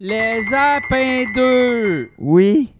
Les Apins 2! Oui.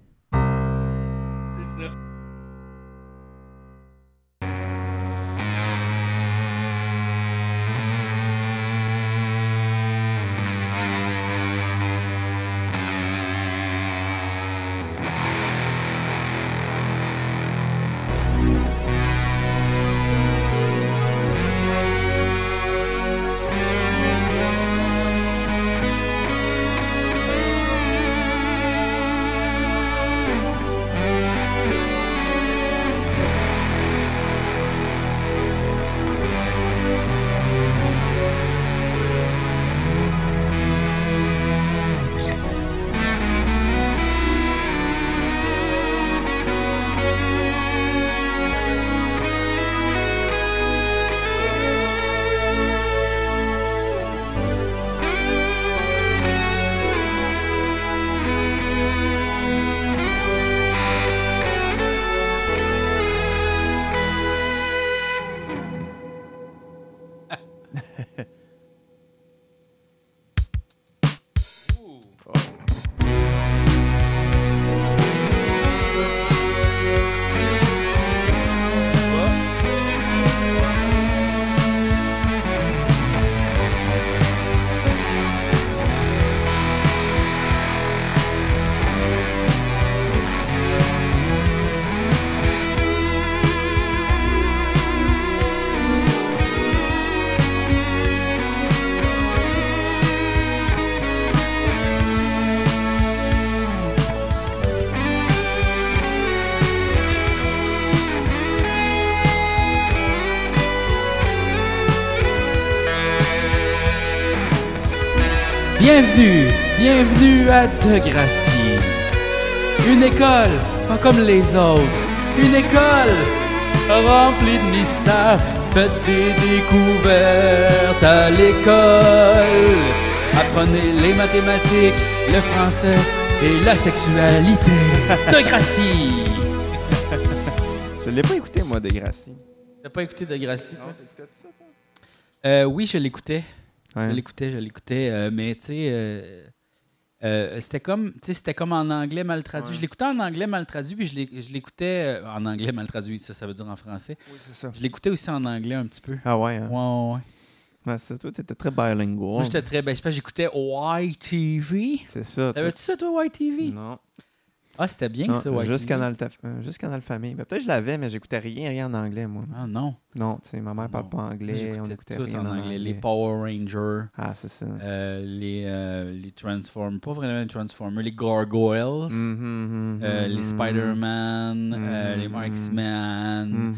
Bienvenue, à Degracie. Une école, pas comme les autres. Une école remplie de mystères. Faites des découvertes à l'école. Apprenez les mathématiques, le français et la sexualité. Degracie. Je l'ai pas écouté, moi, Degrassi. T'as pas écouté Degracie, toi? t'écoutais ça, toi? Euh, oui, je l'écoutais. Je l'écoutais, je l'écoutais, euh, mais tu sais, euh, euh, c'était comme, tu sais, c'était comme en anglais mal traduit. Ouais. Je l'écoutais en anglais mal traduit, puis je l'écoutais euh, en anglais mal traduit, ça, ça veut dire en français. Oui, c'est ça. Je l'écoutais aussi en anglais un petit peu. Ah ouais, hein? Ouais, ouais, ouais. Ouais, c'est toi, t'étais très bilingual. Moi, j'étais très, ben, je sais pas, j'écoutais YTV. C'est ça. T'avais-tu ça, toi, YTV? Non. Ah, c'était bien, Non, ça, YTV. juste, Canal euh, juste Canal Famille. Ben, Peut-être que je l'avais, mais j'écoutais rien, rien en anglais, moi. Ah non. Non, tu sais, ma mère parle pas anglais, on écoutait tout rien en en anglais. Les Power Rangers, Ah, c'est ça. euh, les, euh, les Transformers, pas vraiment les Transformers, les Gargoyles. Mhm, mhm, Euh, mhm, les Spider-Man, euh, Mhm. les Marksman,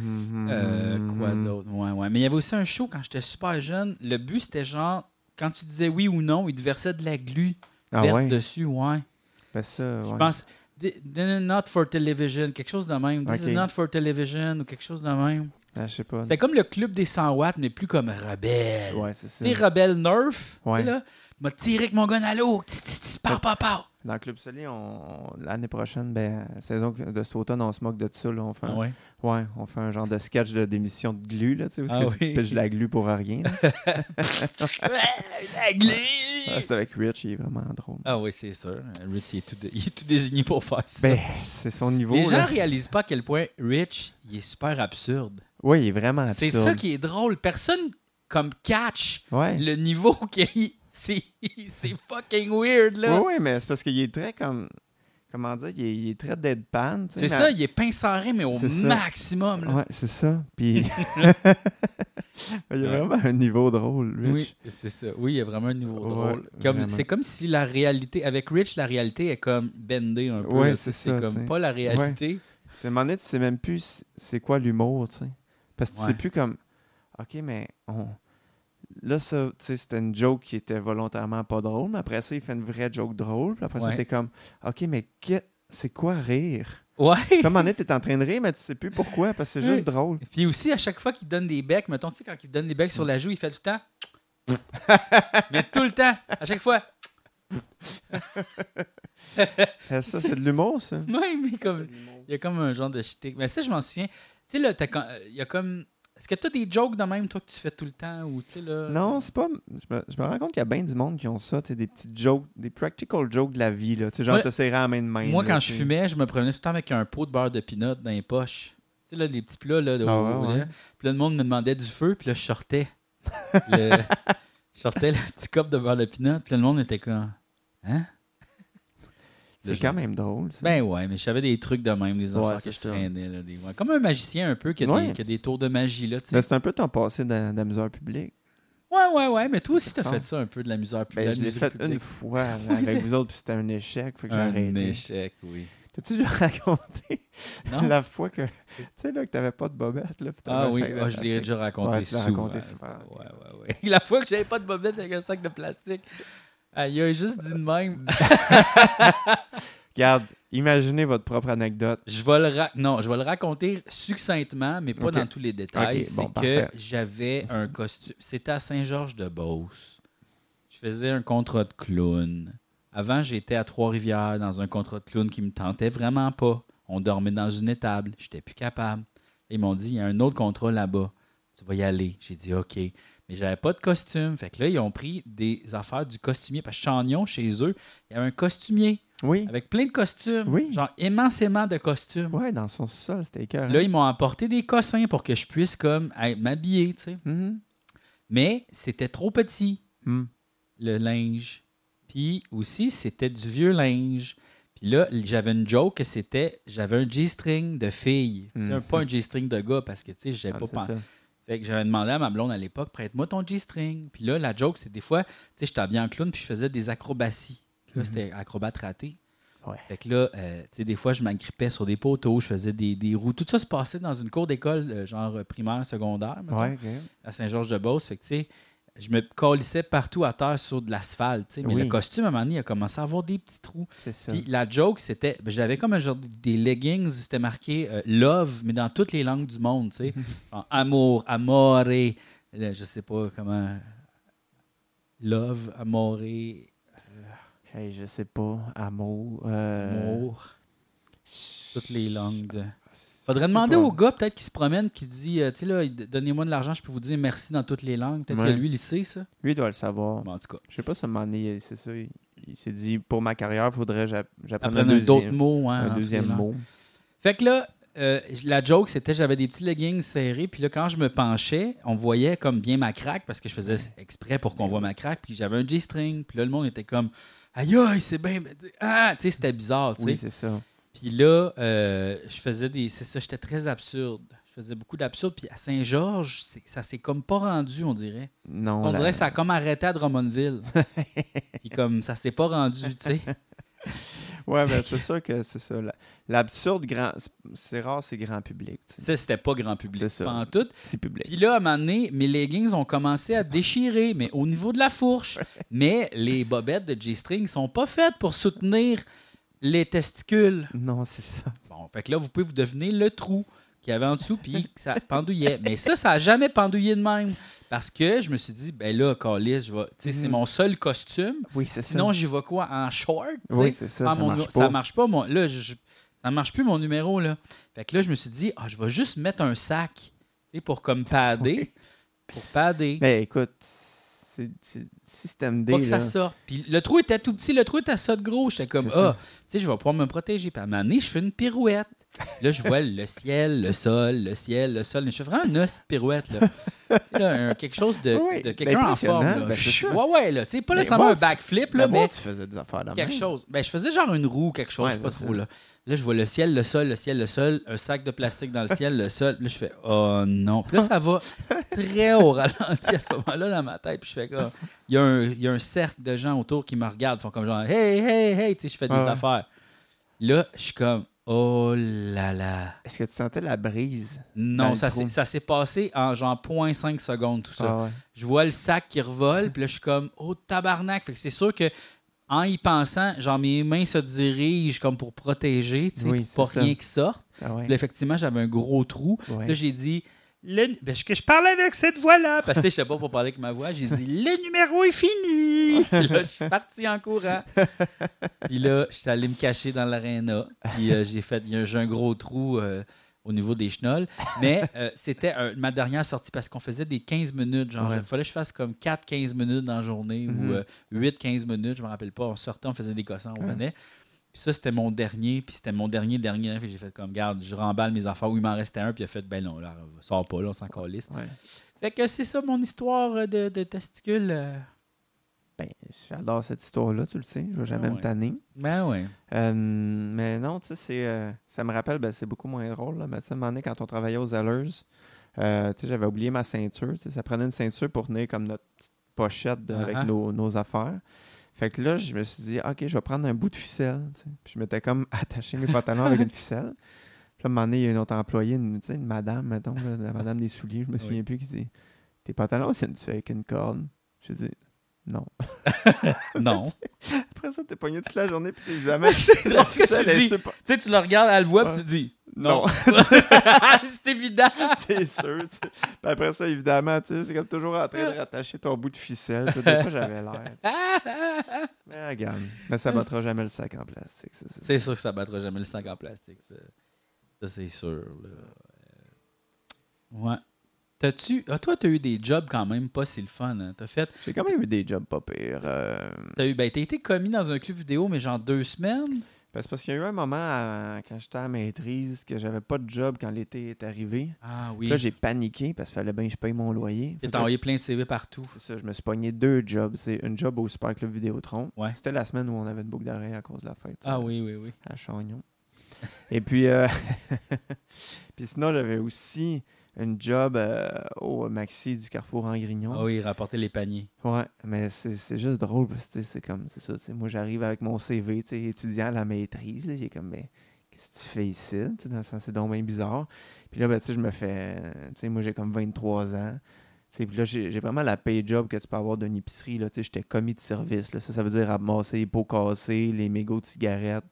euh, quoi d'autre? Ouais, ouais. Mais il y avait aussi un show quand j'étais super jeune. Le but, c'était genre, quand tu disais oui ou non, il te versait de la glu Ah verte ouais? dessus, ouais. Ben ça, Je ouais. pense, Th- th- not for television, quelque chose de même. This is not for television ou quelque chose de même. Ah, je sais pas. C'était comme le club des 100 watts, mais plus comme rebelle. Ouais, c'est ça. Tu sais, rebelle Nerf, Ouais. là, m'a tiré avec mon gun à l'eau. Pow, pow, pow. Dans le Club Soli, on, l'année prochaine, ben, saison de cet automne, on se moque de ça. Là, on, fait un, Ah ouais? ouais, on fait un genre de sketch de d'émission de glu, là, tu sais, parce Ah que oui. tu pêches de la glu pour rien. la glu. Ah, c'est avec Rich, il est vraiment drôle. Ah oui, c'est sûr. Rich, il est, tout il est tout désigné pour faire ça. Ben, c'est son niveau. Les gens là. réalisent pas à quel point Rich, il est super absurde. Oui, il est vraiment C'est absurde. ça qui est drôle. Personne comme catch Ouais. le niveau qu'il c'est c'est fucking weird là. Oui, oui, mais c'est parce qu'il est très comme. Comment dire, il est, il est très deadpan. c'est ça, il est pince en mais au C'est maximum. Là. Ouais, c'est ça. Puis. il y a Ouais. vraiment un niveau drôle, Rich. Oui, c'est ça. Oui, il y a vraiment un niveau Ouais, drôle. Comme-. C'est comme si la réalité, avec Rich, la réalité est comme bendée un peu. Là. c'est c'est ça, comme tu sais. pas la réalité. C'est à un moment donné, tu sais même plus c'est quoi l'humour, tu sais. Parce que tu sais plus comme. OK, mais on. Là, ça, tu sais, c'était une joke qui était volontairement pas drôle, mais après ça, il fait une vraie joke drôle. Puis après ça, Ouais. t'es comme. OK, mais que- c'est quoi rire? Ouais. Comme moment donné, t'es en train de rire, mais tu sais plus pourquoi, parce que c'est Oui. juste drôle. Puis aussi, à chaque fois qu'il donne des becs, mettons, tu sais, quand il donne des becs sur la joue, il fait tout le temps. mais tout le temps, à chaque fois. Ça, c'est de l'humour, ça. Ouais, mais comme. Il y a comme un genre de shtick. Mais ça, je m'en souviens. Tu sais, là, euh, il y a comme Est-ce que tu as des jokes de même, toi, que tu fais tout le temps? Ou, tu sais, là... Non, c'est pas. Je me, je me rends compte qu'il y a bien du monde qui ont ça, des petites jokes, des practical jokes de la vie, là. Tu sais, genre, Ouais. te serrer la main de main. Moi, là, quand je fumais, je me promenais tout le temps avec un pot de beurre de pinot dans les poches. Tu sais, là, les petits plats, là, de Ah ouais, là. ouais. Puis là, le monde me demandait du feu, puis là, je sortais. le... je sortais le petit cop de beurre de pinot, puis là, le monde était comme... Hein? C'est quand même drôle, ça. Ben ouais, mais je savais des trucs de même, des Ouais, c'est que je ça. traînais. Là, des... ouais. Comme un magicien un peu qui a, Ouais. des, qui a des tours de magie, là. Ben, c'est un peu ton passé d'a- d'amuseur public. Ouais, ouais, ouais, mais toi aussi, t'as fait ça un peu de l'amuseur Ben, la je l'ai fait une fois avec vous autres, puis c'était un échec, fait que j'ai Un arrêté. échec, oui. T'as-tu déjà raconté Non? la fois que. Tu sais, là, que t'avais pas de bobette, là, Ah oui, de ah, je l'ai déjà raconté Ouais, souvent. raconté souvent. Ouais, ouais, ouais. La fois que j'avais pas de bobette avec un sac de plastique, ah, il a juste dit de même. Regarde, imaginez votre propre anecdote. Je vais le ra- non, je vais le raconter succinctement, mais pas Ok. dans tous les détails. Ok, C'est que parfait. j'avais un costume. C'était à Saint-Georges-de-Beauce. Je faisais un contrat de clown. Avant, j'étais à Trois-Rivières dans un contrat de clown qui me tentait vraiment pas. On dormait dans une étable. J'étais plus capable. Ils m'ont dit, il y a un autre contrat là-bas. Tu vas y aller. J'ai dit, OK. Mais j'avais pas de costume. Fait que là, ils ont pris des affaires du costumier. Parce que Chagnon, chez eux, il y avait un costumier Oui. avec plein de costumes. Oui. Genre immensément de costumes. Ouais, dans son sol, c'était écœurant. Là, ils m'ont apporté des cossins pour que je puisse comme m'habiller, tu sais. Mhm. Mais c'était trop petit, Hmm. le linge. Puis aussi, c'était du vieux linge. Puis là, j'avais une joke que c'était, j'avais un G-string de fille. Tu sais, Mhm. pas un G-string de gars parce que, tu sais, j'avais Ah, pas pensé. Fait que j'avais demandé à ma blonde à l'époque, prête-moi ton G-string. Puis là, la joke, c'est des fois, tu sais, j'étais habillé en clown puis je faisais des acrobaties. Là, Mhm. c'était acrobate raté. Ouais. Fait que là, euh, tu sais, des fois, je m'agrippais sur des poteaux, je faisais des, des roues. Tout ça se passait dans une cour d'école, euh, genre primaire, secondaire, mettons, Ouais, ok. à Saint-Georges-de-Beauce. Fait que, tu sais, je me colissais partout à terre sur de l'asphalte. Mais Oui. le costume, à un moment donné, il a commencé à avoir des petits trous. Puis la joke, c'était, ben, j'avais comme un genre des leggings, c'était marqué euh, love, mais dans toutes les langues du monde, tu sais. Genre, amour, amore, là, je sais pas comment. Love, amore, Hey, je sais pas. Amour. euh, amour, toutes les langues. de- Faudrait demander au gars, peut-être, qui se promène, qui dit, euh, tu sais, là, donnez-moi de l'argent, je peux vous dire merci dans toutes les langues. Peut-être Ouais. que lui, il sait ça. Lui, il doit le savoir. Bon, en tout cas, Je sais pas si à un moment donné, c'est ça. Il, il s'est dit, pour ma carrière, il faudrait que j'app- j'apprenne un apprendre d'autres deuxième, mots. hein, un deuxième mot. Fait que là, euh, la joke, c'était j'avais des petits leggings serrés. Puis là, quand je me penchais, on voyait comme bien ma craque parce que je faisais exprès pour qu'on voit ma craque. Puis j'avais un G-string. Puis là, le monde était comme Aïe, aïe, c'est bien. Ah, tu sais, c'était bizarre, tu sais. Oui, c'est ça. Puis là, euh, je faisais des. C'est ça, j'étais très absurde. Je faisais beaucoup d'absurde. Puis à Saint-Georges, c'est- ça s'est comme pas rendu, on dirait. Non, On dirait que ça a comme arrêté à Drummondville. Puis comme ça s'est pas rendu, tu sais. Ouais, ben c'est sûr que c'est ça. La- L'absurde, grand... c'est- c'est rare, c'est grand public. tu sais. Ça, c'était pas grand public. C'est ça. Tout. Petit public. Puis là, à un moment donné, mes leggings ont commencé à déchirer, mais au niveau de la fourche. Mais les bobettes de G-string sont pas faites pour soutenir les testicules. Non, c'est ça. Bon, fait que là, vous pouvez vous deviner le trou qu'il y avait en dessous, puis que ça pendouillait. Mais ça, ça a jamais pendouillé de même. Parce que je me suis dit, ben là, Calis, je vais. Tu sais, c'est Mhm. mon seul costume. Oui, c'est Sinon, j'y vais quoi? En short? Oui, c'est ça. Ah, ça mon marche ça marche pas. Mon, là, je- ça marche plus mon numéro. Là. Fait que là, je me suis dit, ah, je vais juste mettre un sac tu sais, pour comme padder. Pour padder. Mais écoute, c'est système D. pas que ça sorte. Puis le trou était tout petit, le trou était ça de gros. J'étais comme, ah, tu sais, je vais pouvoir me protéger. Puis à un moment donné, je fais une pirouette. Là, je vois le ciel, le sol, le ciel, le sol. Mais je fais vraiment une hostie de pirouette. Là. Là, un- quelque chose de, Oui, de ben, quelqu'un en forme. Là. Ben, Je- ouais, ouais, là. Tu sais, pas Mais nécessairement un backflip, là, Mais tu faisais des affaires de quelque même. chose. Ben, je faisais genre une roue, quelque chose, Ouais, je sais pas trop. ça. Là. là, je vois le ciel, le sol, le ciel, le sol, un sac de plastique dans le ciel, le sol. Là, je fais, oh non. Puis là, ça va très au ralenti à ce moment-là dans ma tête. Puis je fais, comme, il y, a un- il y a un cercle de gens autour qui me regardent, font comme genre, hey, hey, hey, tu sais, je fais des ouais. affaires. Là, je suis comme, oh là là. Est-ce que tu sentais la brise? Non, ça s'est, ça s'est passé en genre 0.5 secondes, tout ça. Ah ouais. Je vois le sac qui revole, puis là, je suis comme, oh tabarnak. Fait que c'est sûr que en y pensant, genre mes mains se dirigent comme pour protéger, tu sais, Oui, pour pas ça. rien qui sorte. Ah ouais. Puis là, effectivement, j'avais un gros trou. Ouais. Là, j'ai dit, le... ben, je, que je parlais avec cette voix-là? Parce que je sais pas pour parler avec ma voix. J'ai dit, le numéro est fini. Puis là, je suis parti en courant. Puis là, je suis allé me cacher dans l'aréna. Puis euh, j'ai fait, j'ai un gros trou euh, au au niveau des chenolles. Mais euh, c'était ma dernière sortie parce qu'on faisait des 15 minutes. Genre, Ouais. il fallait que je fasse comme 4-15 minutes dans la journée ou euh, 8-15 minutes, je me rappelle pas. On sortait, on faisait des cossins, on revenait. Puis ça, c'était mon dernier. Puis c'était mon dernier, dernier. J'ai fait comme, garde, je remballe mes affaires. Où il m'en restait un. Puis il a fait, ben non, là, sors pas, là, on s'en calisse. Ouais. Fait que c'est ça mon histoire de, de testicules. euh. Ben, j'adore cette histoire-là, tu le sais. Je vais jamais Ah me tanner. Ben ouais. Euh, mais non, tu sais, c'est, euh, ça me rappelle, ben, c'est beaucoup moins drôle. Là, mais tu sais, à un moment donné, quand on travaillait aux Zellers, euh, tu sais, j'avais oublié ma ceinture. tu sais, Ça prenait une ceinture pour tenir comme notre petite pochette de- avec nos, nos affaires. Fait que là, je me suis dit, OK, je vais prendre un bout de ficelle. tu sais. Puis je m'étais comme attaché mes pantalons avec une ficelle. Puis là, à un moment donné, il y a une autre employée, une, tu sais, une madame, mettons, là, la madame des souliers, je me Oui. souviens plus, qui dit Tes pantalons, c'est avec une corde. Je dis Non. Non. Après ça, t'es pogné toute la journée, puis évidemment, C'est la drôle que tu dis. Tu sais, tu le regardes, elle le voit, puis tu dis Non. non. c'est évident. c'est sûr. Puis après ça, évidemment, tu sais, c'est comme toujours en train de rattacher ton bout de ficelle. Tu sais, de quoi j'avais l'air. Mais regarde. Mais ça battra jamais le sac en plastique. c'est C'est sûr que ça battra jamais le sac en plastique. Ça, Ça, c'est sûr. là. Euh, Ouais. T'as-tu. Ah, toi, t'as eu des jobs quand même pas si le fun. Hein? T'as fait. J'ai quand même eu des jobs pas pires. euh, T'as eu. Ben, t'as été commis dans un club vidéo, mais genre deux semaines? parce parce qu'il y a eu un moment à- quand j'étais à maîtrise que j'avais pas de job quand l'été est arrivé. Ah Puis oui. Là, j'ai paniqué parce qu'il fallait bien que je paye mon loyer. T'as envoyé plein de CV partout. C'est ça, je me suis pogné deux jobs. C'est une job au Super Club Vidéotron. Ouais. C'était la semaine où on avait une boucle d'arrêt à cause de la fête. Ah euh, oui, oui, oui. à Chagnon. Et puis, euh, puis sinon, j'avais aussi une job euh, au Maxi du Carrefour en Grignon. Ah oui, rapporter les paniers. Ouais, mais c'est juste drôle parce que c'est comme, c'est ça, moi j'arrive avec mon CV, étudiant à la maîtrise, là, il est comme, mais qu'est-ce que tu fais ici? Dans le sens, c'est donc bien bizarre. Puis là, ben, je me fais, tu sais, moi j'ai comme 23 ans. Puis là, j'ai j'ai vraiment la pay job que tu peux avoir d'une épicerie. J'étais commis de service. Là. Ça, ça veut dire ramasser les pots cassés, les mégots de cigarettes,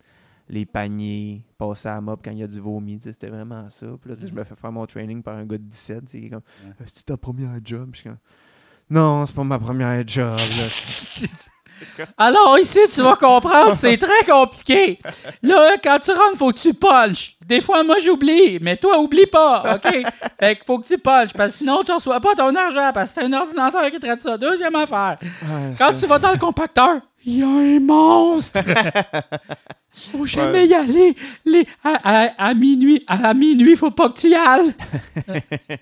les paniers, passer à la mop quand il y a du vomi. C'était vraiment ça. Puis là, je me fais faire mon training par un gars de 17. tu sais, Il est comme Ouais. Est-ce que ta première job? Je suis comme Non, c'est pas ma première job. Là. Alors ici, tu vas comprendre, c'est très compliqué. Là, quand tu rentres, faut que tu punches. Des fois, moi, j'oublie, mais toi, oublie pas, OK? Fait qu'il faut que tu punches, parce que sinon, tu reçois pas ton argent, parce que c'est un ordinateur qui traite ça. Deuxième affaire, Ouais, quand c'est- tu vas dans le compacteur, il y a un monstre. Faut jamais y aller. Les, à, à- à minuit, à minuit, faut pas que tu y ailles.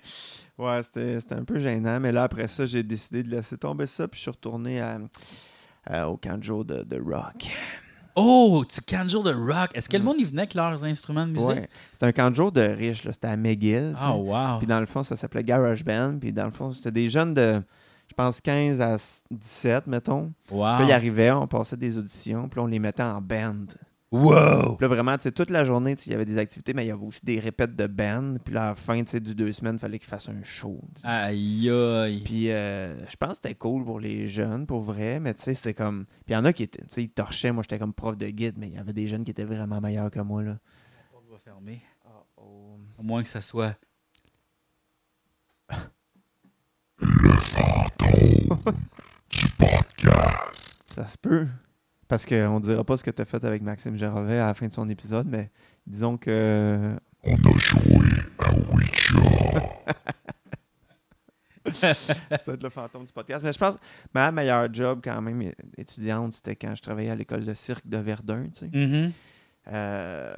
Ouais, c'était c'était un peu gênant, mais là, après ça, j'ai décidé de laisser tomber ça, puis je suis retourné à- à- au camp de rock. Oh, tu cannes jour de rock. Est-ce que le monde y venait avec leurs instruments de musique? Ouais. C'était un camp de là. C'était à McGill. Oh, wow. Puis dans le fond, ça s'appelait Garage Band. Puis dans le fond, c'était des jeunes de, pense, 15 à 17, mettons. Wow. Puis là, ils arrivaient, on passait des auditions, puis là, on les mettait en band. Wow. Puis là, vraiment, tu toute la journée, il y avait des activités, mais il y avait aussi des répètes de band. Puis là, à la fin, tu sais, du deux semaines, il fallait qu'ils fassent un show. Aïe, aïe. Puis euh, je pense que c'était cool pour les jeunes, pour vrai, mais tu sais, c'est comme... Puis il y en a qui étaient, tu sais, ils torchaient. Moi, j'étais comme prof de guide, mais il y avait des jeunes qui étaient vraiment meilleurs que moi, là. La porte va fermer. Oh. Au moins que ça soit. Ça se peut. Parce qu'on dira pas ce que tu as fait avec Maxime Gervais à la fin de son épisode, mais disons que. On a joué à Witcher. C'est peut-être le fantôme du podcast. Mais je pense ma meilleure job, quand même, étudiante, c'était quand je travaillais à l'école de cirque de Verdun. Tu sais. Mhm. Euh,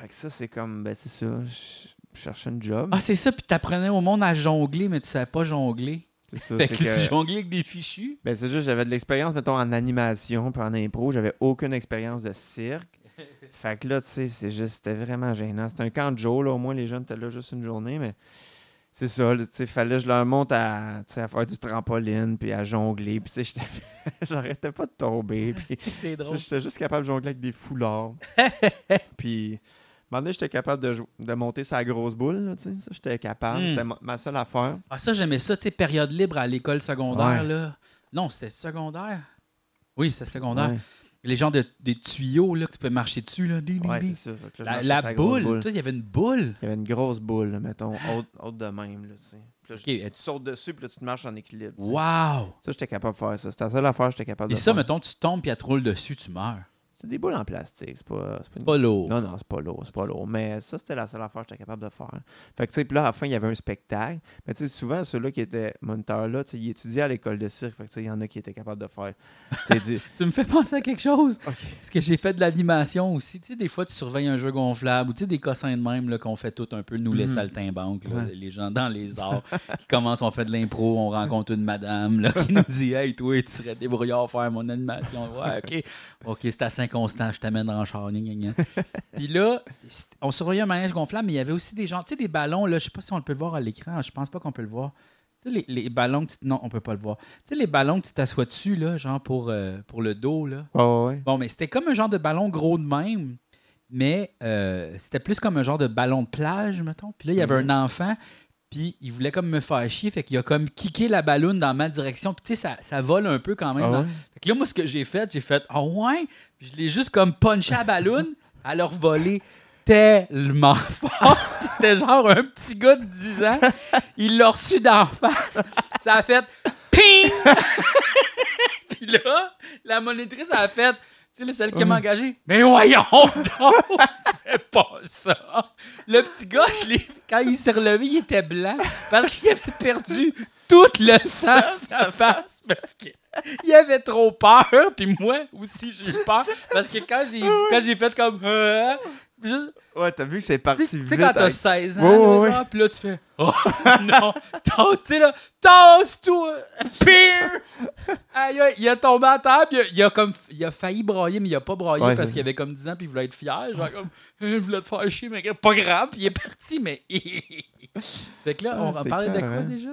fait que ça, c'est comme. Ben, c'est ça. Je je cherchais une job. Ah, c'est ça, puis t'apprenais au monde à jongler, mais tu savais pas jongler. C'est ça. Fait que, que- tu jonglais avec des fichus. Ben, c'est juste, j'avais de l'expérience, mettons, en animation puis en impro. J'avais aucune expérience de cirque. fait que là, tu sais, c'est juste, c'était vraiment gênant. C'était un camp de jour, là. Au moins, les jeunes étaient là juste une journée, mais c'est ça, tu sais, fallait que je leur monte à, à faire du trampoline puis à jongler. Puis, tu sais, j'arrêtais pas de tomber. Puis, C'est- drôle. j'étais juste capable de jongler avec des foulards. puis, moment j'étais capable de, de monter sa grosse boule, là, tu sais. Ça, j'étais capable. Hmm. C'était ma, ma seule affaire. Ah, ça, j'aimais ça, tu sais, période libre à l'école secondaire, Ouais. là. Non, c'était secondaire. Oui, c'était secondaire. Ouais, Les gens de, des tuyaux, là, que tu peux marcher dessus, là. Ding, ding, Ouais, ding. c'est ça. Fait que là, je La, boule. Il y avait une boule. Il y avait une grosse boule, là, mettons, haute, haute de même. Là, tu sais. Puis là, Ok, tu- et- tu sautes dessus, puis là, tu te marches en équilibre. Wow! Ça, j'étais capable de faire ça. C'était la seule affaire que j'étais capable Et de ça, faire. mettons, tu tombes puis elle te roule dessus, tu meurs. C'est des boules en plastique. C'est pas, c'est pas une- Pas lourd. Non, non, c'est pas lourd, c'est pas lourd. Mais ça, c'était la seule affaire que j'étais capable de faire. Fait que, tu sais, puis là, à la fin, il y avait un spectacle. Mais, tu sais, souvent, ceux-là qui étaient moniteurs là, tu sais, ils étudiaient à l'école de cirque. Fait que, tu sais, il y en a qui étaient capables de faire. tu sais, du... Tu me fais penser à quelque chose. Parce que j'ai fait de l'animation aussi. Tu sais, des fois, tu surveilles un jeu gonflable ou tu sais, des cossins de même qu'on fait tout un peu, nous, les Mhm. saltimbanques, là, Ouais. les gens dans les arts qui commencent, on fait de l'impro, on rencontre une madame là, qui nous dit Hey, toi, tu serais débrouillard à faire mon animation. Ouais, OK. OK, c'est assez inconstant, je t'amène dans le char. Puis là, on surveillait un manège gonflable, mais il y avait aussi des gens, tu sais, des ballons, là, je sais pas si on peut le voir à l'écran, je pense pas qu'on peut le voir. Tu sais, les, les ballons que tu... Non, on peut pas le voir. Tu sais, les ballons que tu t'assois dessus, là, genre pour, euh, pour le dos, là. Ouais. Bon, mais c'était comme un genre de ballon gros de même, mais euh, c'était plus comme un genre de ballon de plage, mettons. Puis là, il y avait un enfant, puis il voulait comme me faire chier, fait qu'il a comme kické la balloune dans ma direction. Puis tu sais, ça, ça vole un peu quand même. Ah dans- ouais? Fait que là, moi, ce que j'ai fait, j'ai fait « Ah ouais? » Puis je l'ai juste comme punché à la balloune, à leur voler tellement fort. Puis c'était genre un petit gars de 10 ans. Il l'a reçu d'en face. Ça a fait « Ping! » Puis là, la monitrice a fait, tu sais, celle qui m'a engagé, mais voyons donc, fais pas ça. Le petit gars, je quand il s'est relevé, il était blanc parce qu'il avait perdu tout le sang de sa face parce qu'il avait trop peur. Puis moi aussi, j'ai eu peur parce que quand j'ai quand j'ai fait comme. Juste- Ouais, t'as vu que c'est parti tu sais, quand t'as avec- 16 ans, Ouais, là, ouais. puis là, tu fais Oh non, sais, là, tasse-toi, pire! Aïe, aïe, il a tombé à terre, il a, il a comme, il a failli brailler, mais il a pas braillé Ouais, parce qu'il avait comme 10 ans, puis il voulait être fier. Genre, comme, je voulais te faire chier, mais pas grave, puis il est parti, mais. fait que là, Ah, on c'était parlait de clair, quoi hein? déjà?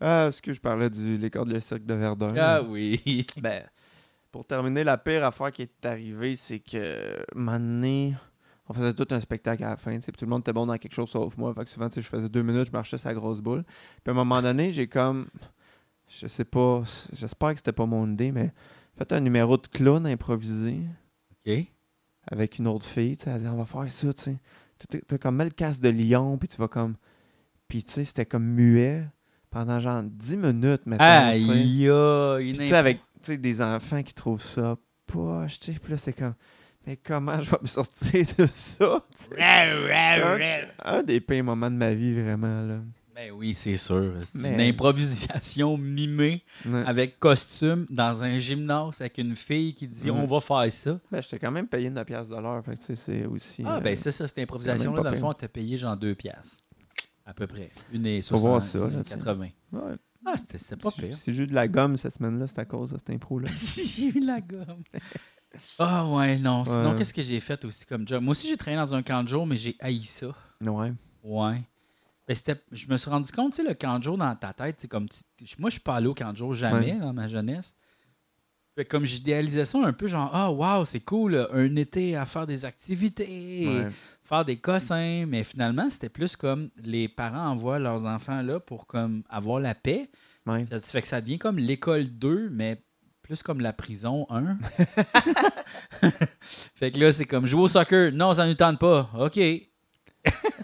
Ah, est-ce que je parlais du l'écart de le cirque de Verdun? Ah oui. Ben, pour terminer, la pire affaire qui est arrivée, c'est que, donné, on faisait tout un spectacle à la fin, puis tout le monde était bon dans quelque chose sauf moi. Fait que souvent, je faisais deux minutes, je marchais sa grosse boule. Puis à un moment donné, j'ai comme, je sais pas, j'espère que c'était pas mon idée, mais fait un numéro de clown improvisé OK. avec une autre fille, tu sais, elle dit, on va faire ça, tu sais. Tu as comme le casque de lion, puis tu vas comme, puis tu sais, c'était comme muet pendant genre 10 minutes, maintenant, tu sais. Aïe, tu sais, avec des enfants qui trouvent ça poche, tu sais, puis là, c'est comme, mais comment je vais me sortir de ça? un, un des pires moments de ma vie, vraiment, là. Ben oui, c'est sûr. C'est Mais- une improvisation mimée Ouais. avec costume dans un gymnase avec une fille qui dit on va faire ça. Ben, j'étais quand même payé 9 piastres de l'heure, fait que c'est aussi... Ah euh, ben c'est ça, cette improvisation-là, dans le fond, t'as payé genre 2 piastres. À peu près. Une et Faut voir 60, ça, là, une et tu sais. 80. ouais. Ah, c'était c'était pas Si- pire. Si j'ai eu de la gomme cette semaine-là, c'est à cause de cette impro-là. si j'ai eu la gomme. Ah ouais, non. Sinon, Ouais. qu'est-ce que j'ai fait aussi comme job? Moi aussi, j'ai travaillé dans un camp de jour, mais j'ai haï ça. Ouais. Ouais. Ben, c'était- je me suis rendu compte, tu sais, le camp de jour dans ta tête, c'est comme. tu- moi, je suis pas allé au camp de jour jamais Ouais. dans ma jeunesse. Fait comme j'idéalisais ça un peu, genre, ah, wow, c'est cool, un été à faire des activités, ouais. faire des cossins. Mais finalement, c'était plus comme les parents envoient leurs enfants là pour comme avoir la paix. ouais. Ça fait que ça devient comme l'école 2, mais plus comme la prison 1. fait que là, c'est comme jouer au soccer. Non, ça ne nous tente pas. OK.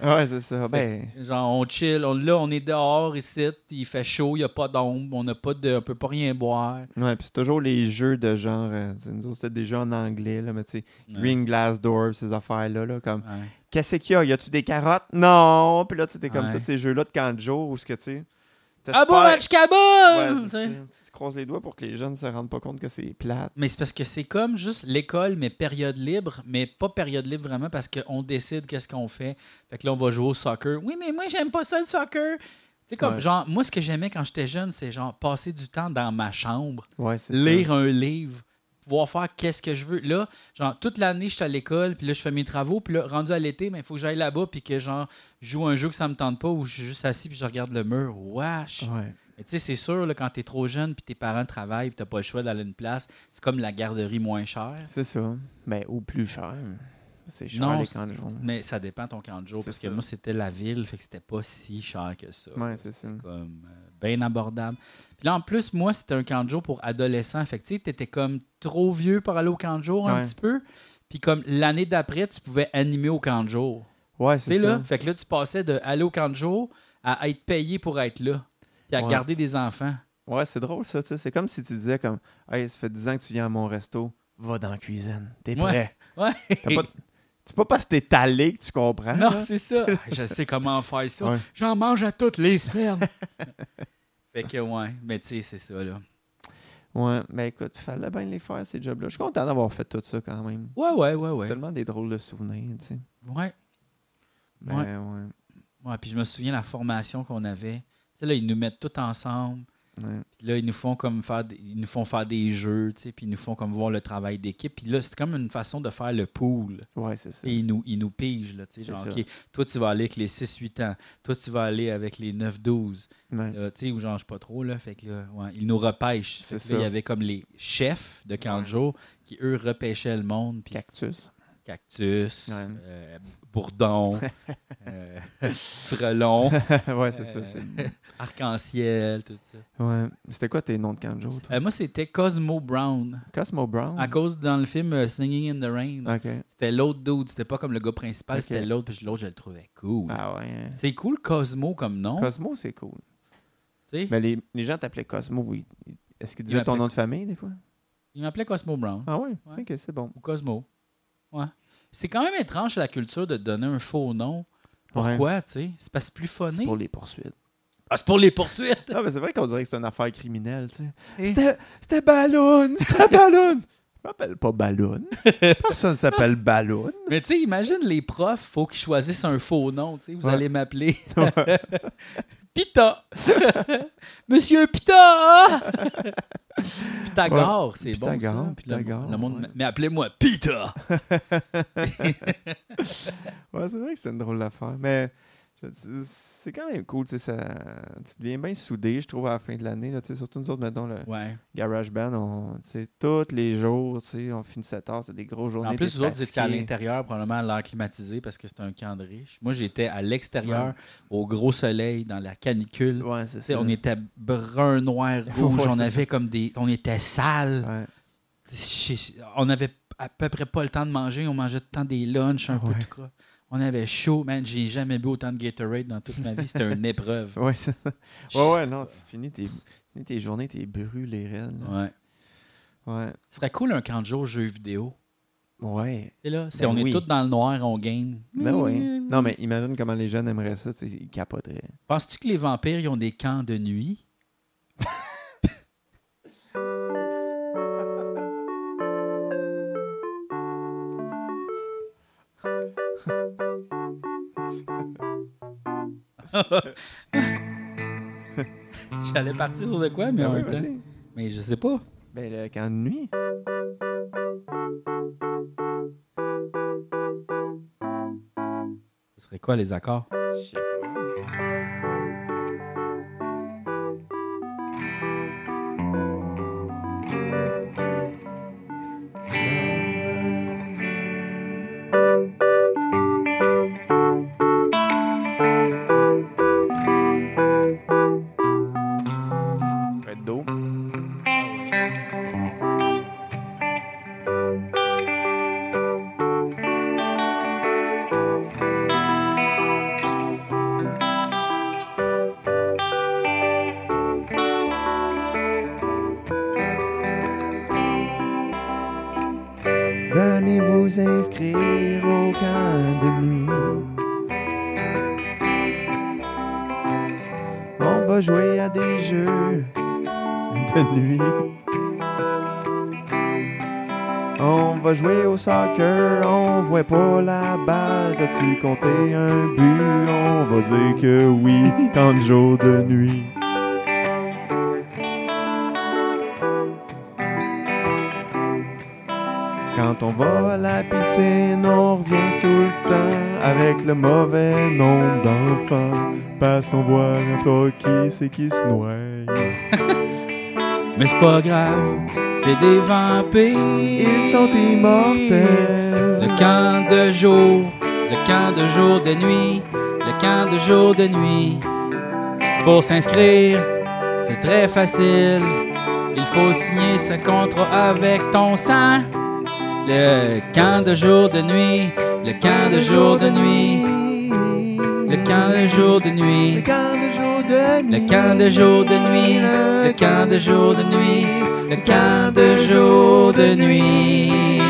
Ouais, c'est ça. Ben, Genre, on chill. On, là, on est dehors ici. Il fait chaud, il n'y a pas d'ombre. On on peut pas rien boire. ouais, puis c'est toujours les jeux de genre... euh, nous autres, c'était des jeux en anglais, là, mais tu sais, Ouais. Green Glass Door, ces affaires-là, là, comme... Ouais. Qu'est-ce qu'il y a? Y a-tu des carottes? Non! Puis là, tu sais, comme tous ces jeux-là de jour où ce que tu sais. Ah bon, match kaboom! Ouais, Tu croises les doigts pour que les jeunes se rendent pas compte que c'est plate. Mais c'est parce que c'est comme juste l'école, mais période libre, mais pas période libre vraiment parce qu'on décide qu'est-ce qu'on fait. Fait que là, on va jouer au soccer. Oui, mais moi, j'aime pas ça le soccer. Tu sais, comme, Ouais. genre, moi, ce que j'aimais quand j'étais jeune, c'est genre passer du temps dans ma chambre, Ouais, lire un livre, pouvoir faire qu'est-ce que je veux. Là, genre, toute l'année, je suis à l'école, puis là, je fais mes travaux, puis là, rendu à l'été, il faut que j'aille là-bas, puis que, genre, je joue un jeu que ça me tente pas, ou je suis juste assis, puis je regarde le mur. Wesh! Ouais. Mais tu sais, c'est sûr, là, quand t'es trop jeune, puis tes parents travaillent, puis t'as pas le choix d'aller à une place, c'est comme la garderie moins chère. C'est ça. Ben, ou plus cher. C'est cher Non, les camps de jour. mais ça dépend ton camp de jour, parce que moi, c'était la ville, fait que c'était pas si cher que ça. Ouais, c'est ça. Comme, euh, bien abordable. Puis là, en plus, moi, c'était un camp de jour pour adolescents. Fait que tu sais, t'étais comme trop vieux pour aller au camp de jour un Ouais. petit peu. Puis comme l'année d'après, tu pouvais animer au camp de jour. Ouais, Tu sais, c'est ça. là, fait que là, tu passais de aller au camp de jour à être payé pour être là. Puis à Ouais. garder des enfants. Ouais, c'est drôle ça. C'est comme si tu disais comme Hey, ça fait 10 ans que tu viens à mon resto. va dans la cuisine. T'es Ouais. prêt. Ouais. T'as pas- C'est pas parce que t'es allé que tu comprends. Non, là. c'est ça. Ah, Je sais comment faire ça. Ouais. J'en mange à toutes les semaines. fait que, ouais. Mais tu sais, c'est ça, là. Ouais, mais écoute, fallait bien les faire, ces jobs-là. Je suis content d'avoir fait tout ça quand même. Ouais, ouais, ouais, ouais. Tellement des drôles de souvenirs, tu sais. Ouais. Mais Ouais. ouais. Ouais, puis je me souviens la formation qu'on avait. Tu sais, là, ils nous mettent tout ensemble. Ouais. Puis là, ils nous font comme faire des, ils nous font faire des jeux, tu sais, puis ils nous font comme voir le travail d'équipe. Puis là, c'est comme une façon de faire le pool. Ouais, c'est ça. Et ils nous, ils nous pigent, là, tu sais, genre, ça. OK, toi, tu vas aller avec les 6-8 ans. Toi, tu vas aller avec les 9-12. Ouais. Là, tu sais, ou genre, je sais pas trop, là. Fait que là, ouais, ils nous repêchent. C'est là, Il y ça. avait comme les chefs de camp de jour qui, eux, repêchaient le monde. Puis Cactus. Cactus, Ouais. euh, bourdon, euh, frelon, ouais, euh, arc-en-ciel, tout ça. Ouais. C'était quoi tes noms de Kanjo? Euh, moi, c'était Cosmo Brown. Cosmo Brown? À cause dans le film euh, Singing in the Rain, c'était l'autre dude, c'était pas comme le gars principal, c'était l'autre, puis l'autre, je le trouvais cool. Ah ouais. hein. C'est cool Cosmo comme nom. Cosmo, c'est cool. Mais les, les gens t'appelaient Cosmo, oui. Est-ce qu'ils Ils disaient ton nom de famille, des fois? Il m'appelait Cosmo Brown. Ah ouais? Ouais. Ok, c'est bon. Ou Cosmo. Ouais. C'est quand même étrange la culture de donner un faux nom. Pourquoi, tu sais? C'est parce que c'est plus C'est pour les poursuites. Ah, c'est pour les poursuites! Ah, mais c'est vrai qu'on dirait que c'est une affaire criminelle, tu sais. Et- C'était c'était Balloon! C'était Balloon! Je m'appelle pas Balloon. Personne s'appelle Balloon. Mais tu sais, imagine les profs, faut qu'ils choisissent un faux nom, tu sais. Vous Ouais. allez m'appeler Pita! Monsieur Pita! Pythagore, c'est bon Pythagore, ça. Puis le- Pythagore, le monde- ouais. Mais appelez-moi Pita! Ouais, c'est vrai que c'est une drôle d'affaire. Mais c'est quand même cool, tu sais. ça- Tu deviens bien soudé, je trouve, à la fin de l'année. là, tu sais, Surtout nous autres, mettons, le Ouais. Garage Band, on, tous les jours, tu sais, on finit 7 heures, c'est des grosses journées. En plus, vous autres, vous étiez à l'intérieur, probablement à l'air climatisé parce que c'était un camp de riches. Moi, j'étais à l'extérieur, au gros soleil, dans la canicule. Ouais, ça. on était brun, noir, rouge, on avait comme des. On était je- On avait à peu près pas le temps de manger, on mangeait tout le temps des lunchs un peu Ouais. tout croche. On avait chaud, man. J'ai jamais bu autant de Gatorade dans toute ma vie. C'était une épreuve. Ouais, c'est ça. Ouais, ouais, non, tu finis tes, finis tes journées, t'es brûlé, raide. Ouais. Ouais. Ce serait cool un camp de jour jeux vidéo. Ouais. Sais, là, c'est- Ben on oui. est tous dans le noir, on game. Ben ouais. Non, mais imagine comment les jeunes aimeraient ça, ils capoteraient. Penses-tu que les vampires, ils ont des camps de nuit? J'allais partir sur de quoi, mais Ben en ouais, même temps? Mais je sais pas. Ben, le camp de nuit. Ce serait quoi les accords? Je sais compté un but? On va dire que oui, quand jour de nuit. Quand on va à la piscine, on revient tout le temps avec le mauvais nombre d'enfants. Parce qu'on voit pas qui c'est qui se noie. Mais c'est pas grave, c'est des vampires. Ils sont immortels. Le camp de jour, le camp de jour de nuit, le camp de jour de nuit. Pour s'inscrire, c'est très facile. Il faut signer ce contrat avec ton sang. Le camp de jour de nuit, le camp de jour de nuit, le camp de jour de Le nuit, camp de jour de nuit. le camp de jour de nuit, le camp de jour de nuit. Le camp de jour, de nuit.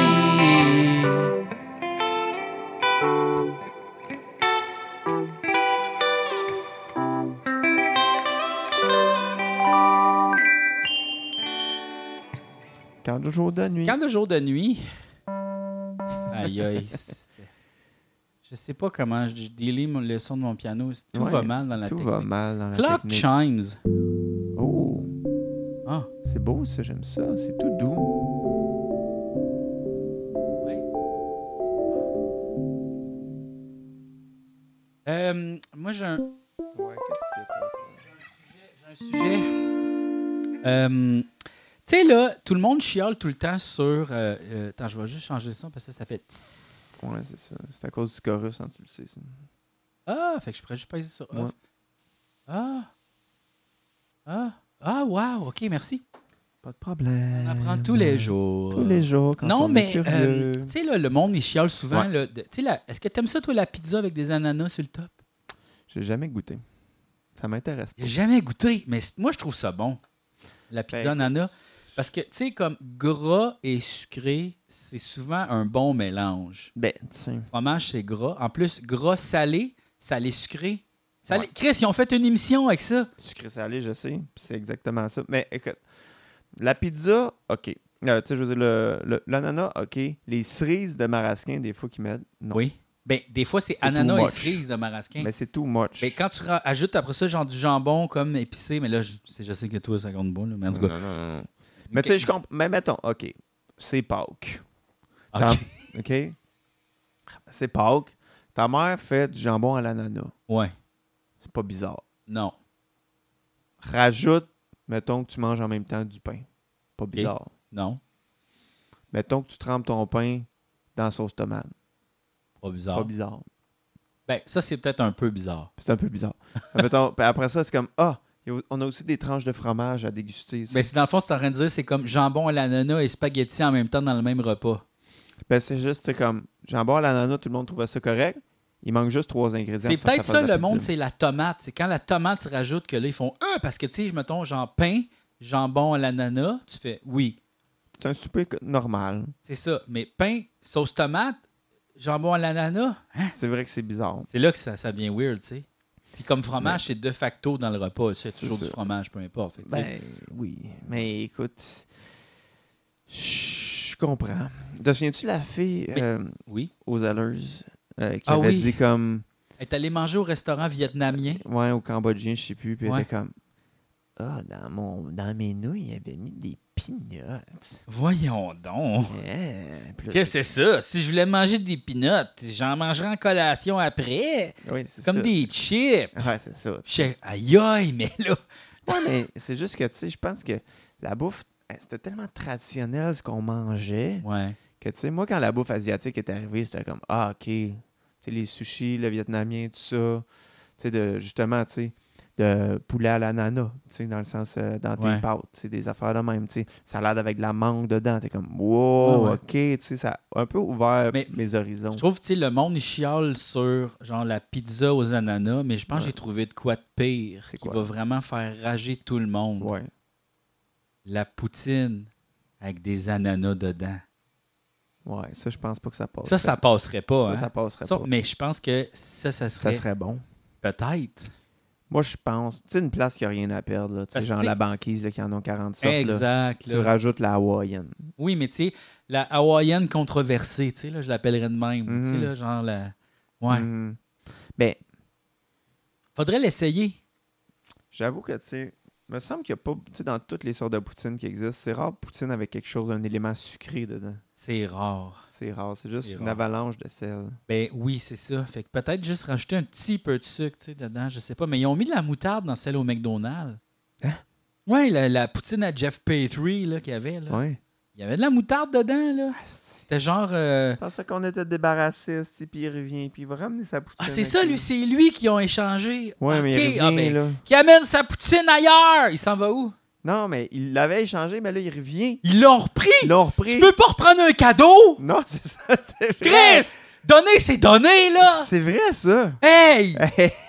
Quand de jour de nuit. Camp de jour, de nuit. Aïe, aïe. Je sais pas comment je délie le son de mon piano. Tout Ouais, va mal dans la Tout technique. va mal dans la Clock technique. chimes. Oh, Ah, c'est beau ça, j'aime ça. C'est tout doux. ouais. Euh, moi, j'ai un, Ouais, j'ai un sujet. Euh, tu sais, là, tout le monde chiale tout le temps sur. euh, euh, attends, je vais juste changer le son parce que ça fait. tss. Ouais, c'est ça. C'est à cause du chorus, hein, tu le sais. ça. Ah, fait que je pourrais juste passer sur off. Ouais. Ah. Ah. Ah, wow. OK, merci. Pas de problème. On apprend tous les jours. Tous les jours quand non, on mais est euh, tu sais, là, le monde, il chiale souvent. Ouais. tu sais, Est-ce que t'aimes ça, toi, la pizza avec des ananas sur le top? J'ai jamais goûté. Ça m'intéresse pas. J'ai jamais goûté, mais moi, je trouve ça bon. La pizza Ben, ananas. Parce que, tu sais, comme gras et sucré, c'est souvent un bon mélange. Ben, tiens. Fromage, c'est gras. En plus, gras salé, salé sucré. Salé... Ouais. Chris, ils ont fait une émission avec ça. Sucré salé, je sais. C'est exactement ça. Mais écoute, la pizza, OK. Euh, tu sais, je veux dire, l'ananas, OK. Les cerises de marasquin, des fois, qu'ils mettent, non. Oui. Ben, des fois, c'est ananas et cerises de marasquin. Mais c'est too much. Mais quand tu ra- ajoutes après ça, genre du jambon comme épicé, mais là, je, je sais que toi, ça compte pas, là, mais en tout cas. Non, non, non, non. Mais tu sais, je comprends. Mais mettons, OK. C'est Pâques. Ok. C'est Pâques. Ta mère fait du jambon à l'ananas. Ouais. C'est pas bizarre. Non. Rajoute, mettons que tu manges en même temps du pain. Pas bizarre. Non. Mettons que tu trempes ton pain dans la sauce tomate. Pas bizarre. Pas bizarre. Ben, ça, c'est peut-être un peu bizarre. C'est un peu bizarre. mettons, après ça, c'est comme Ah, on a aussi des tranches de fromage à déguster. Ben, c'est dans le fond, c'est en train de dire, c'est comme jambon à l'ananas et spaghetti en même temps dans le même repas. Ben, c'est juste, c'est comme jambon à l'ananas, tout le monde trouvait ça correct. Il manque juste trois ingrédients. C'est peut-être ça, le monde, c'est la tomate. C'est quand la tomate se rajoute que là, ils font un parce que, tu sais, je mettons, genre pain, jambon à l'ananas, tu fais oui. C'est un souper normal. C'est ça. Mais pain, sauce tomate, jambon à l'ananas, C'est vrai que c'est bizarre. c'est là que ça, ça devient weird, tu sais. Puis comme fromage, c'est de facto dans le repas. C'est toujours ça. du fromage, peu importe. Fait Ben oui, mais écoute, je comprends. Te souviens-tu la fille Mais- euh, oui. aux Allers euh, qui Ah avait oui. dit comme Elle est allée manger au restaurant vietnamien. ouais au Cambodgien, je sais plus, puis elle était comme ah dans mon dans mes nouilles, il avait mis des peanuts. Voyons donc. Yeah. Qu'est-ce que c'est ça? Si je voulais manger des peanuts, j'en mangerais en collation après. oui, c'est Comme ça. des chips. Ouais, c'est ça. J'étais, aïe aïe, mais là. Ouais, mais c'est juste que tu sais, je pense que la bouffe eh, c'était tellement traditionnel ce qu'on mangeait Ouais. que tu sais moi quand la bouffe asiatique est arrivée, c'était comme ah OK, tu sais les sushis, le vietnamien, tout ça, tu sais de justement, tu sais de poulet à l'ananas, dans le sens euh, dans tes Ouais. pâtes, c'est des affaires de même, salade avec de la mangue dedans, t'es comme wow, Ouais, ouais. OK, ça a un peu ouvert Mais mes horizons. Je trouve, tu le monde, il chiale sur, genre, la pizza aux ananas, mais je pense que j'ai trouvé de quoi de pire qui quoi? va vraiment faire rager tout le monde. Ouais. La poutine avec des ananas dedans. Ouais, ça je pense pas que ça passe. Ça, ça passerait pas, ça, hein? ça passerait Ça, pas. mais je pense que ça, ça Ça serait, serait bon. peut-être. Moi, je pense. Tu sais, une place qui a rien à perdre, tu sais, genre la banquise là, qui en ont 40 sortes. Là, Exact. tu rajoutes la hawaïenne. Oui, mais tu sais, la hawaïenne controversée, tu sais, là, je l'appellerais de même. Tu sais, Mhm. là, genre la... Ouais. Mhm. Ben, Faudrait l'essayer. j'avoue que, tu sais, me semble qu'il n'y a pas, tu sais, dans toutes les sortes de poutine qui existent, c'est rare poutine avec quelque chose, un élément sucré dedans. C'est rare. C'est rare, c'est juste une avalanche de sel. Ben oui, c'est ça. Fait que peut-être juste rajouter un petit peu de sucre, tu sais, dedans, je sais pas. Mais ils ont mis de la moutarde dans celle au McDonald's. Hein? Ouais, la, la poutine à Jeff Petrie, là, qu'il y avait, là. Ouais. Il y avait de la moutarde dedans, là. C'était genre... euh, Je pensais qu'on était sais, puis il revient, puis il va ramener sa poutine. Ah, c'est ça, lui. c'est lui qui ont échangé. Ouais, mais il revient, ah, ben, là. Qui amène sa poutine ailleurs. Il s'en va où? Non, mais il l'avait échangé, mais là, il revient. Ils l'ont repris. Ils l'ont repris. Tu peux pas reprendre un cadeau? Non, c'est ça, c'est vrai. Chris! Donner, c'est donner, là! C'est vrai, ça. Hey!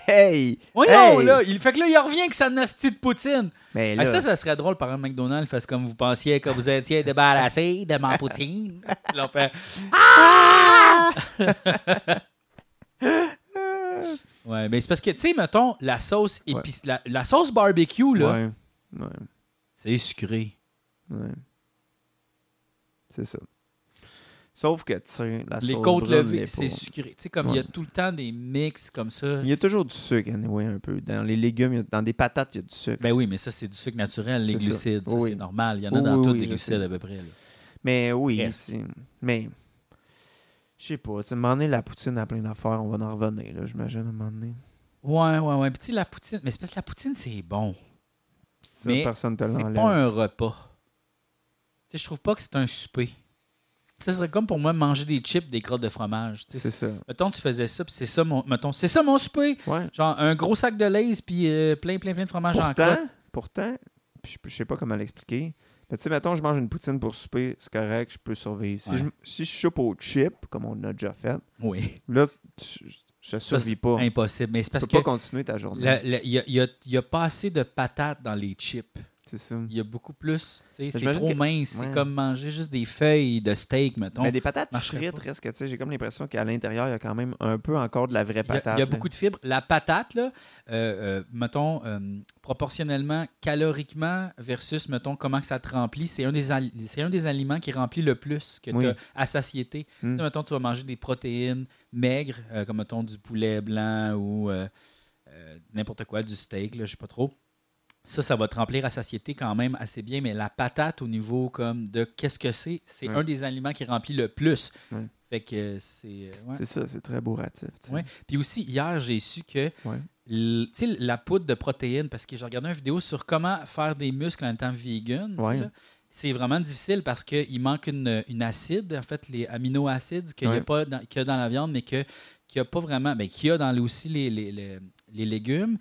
Hey! Voyons, Hey! là! Il fait que là, il revient avec sa nasty de poutine. Mais Hey, là, ça, ça serait drôle par un McDonald's, fasse comme vous pensiez que vous étiez débarrassé de ma poutine. Là, on fait Ah! Ouais, mais c'est parce que, tu sais, mettons, la sauce Ouais. épice, la, la sauce barbecue, là, Ouais, ouais, c'est sucré. ouais. C'est ça. Sauf que, tu sais, la Les sauce côtes brune levées, c'est pas. sucré. Tu sais, comme il y a Ouais. tout le temps des mix comme ça. Il y a toujours du sucre, anyway, un peu. Dans les légumes, il y a- dans des patates, il y a du sucre. Ben oui, mais ça, c'est du sucre naturel, les C'est ça. glucides. Ça, Oui. c'est normal. Il y en a Oui, dans oui, les je glucides sais. à peu près. là. Mais oui, c'est... Mais... Je sais pas, tu sais, à un moment donné, la poutine a plein d'affaires, on va en revenir, là, j'imagine, à un moment donné. Ouais, ouais, ouais. Puis tu sais, la poutine, mais c'est parce que la poutine, c'est bon. Mais personne te C'est pas un repas. Je trouve pas que c'est un souper. Ça serait comme pour moi manger des chips, des crottes de fromage. C'est ça. Mettons, tu faisais ça, puis c'est ça mon, mettons, c'est ça mon souper. Ouais. Genre un gros sac de Lay's, puis euh, plein, plein, plein de fromage en crotte. Pourtant, pourtant, je, je sais pas comment l'expliquer. Mais tu sais, mettons, je mange une poutine pour souper, c'est correct, je peux survivre. Si, Ouais. je, si je chope au chip, comme on a déjà fait, Oui. là, tu- je, Ça, survis pas. impossible. Mais c'est Tu parce peux que pas continuer ta journée. il y a, il y a- il y a pas assez de patates dans les chips. C'est ça. Il y a beaucoup plus. C'est trop que- mince. C'est comme manger juste des feuilles de steak, mettons. Mais des patates frites, reste que tu sais, j'ai comme l'impression qu'à l'intérieur, il y a quand même un peu encore de la vraie Il y a- patate. Il y a, beaucoup de fibres. La patate, là, euh, euh, mettons, euh, proportionnellement, caloriquement versus, mettons, comment que ça te remplit, c'est un, des un des aliments qui remplit le plus que Oui. tu as à satiété. Mm. Tu sais, mettons, tu vas manger des protéines maigres, comme, mettons, du poulet blanc ou n'importe quoi, du steak, là, je sais pas trop. Ça, ça va te remplir à satiété quand même assez bien, mais la patate, au niveau comme de qu'est-ce que c'est, c'est Ouais. un des aliments qui remplit le plus. Ouais. Fait que euh, c'est... euh, ouais. C'est ça, c'est très bourratif. Puis aussi, hier, j'ai su que la poudre de protéines, parce que j'ai regardé une vidéo sur comment faire des muscles en étant vegan. C'est vraiment difficile parce qu'il manque une, une acide, en fait, les aminoacides qu'il n'y a pas dans, qu'il y a dans la viande, mais que, qu'il n'y a pas vraiment, ben, qu'il y a dans les- aussi les, les, les- les légumes,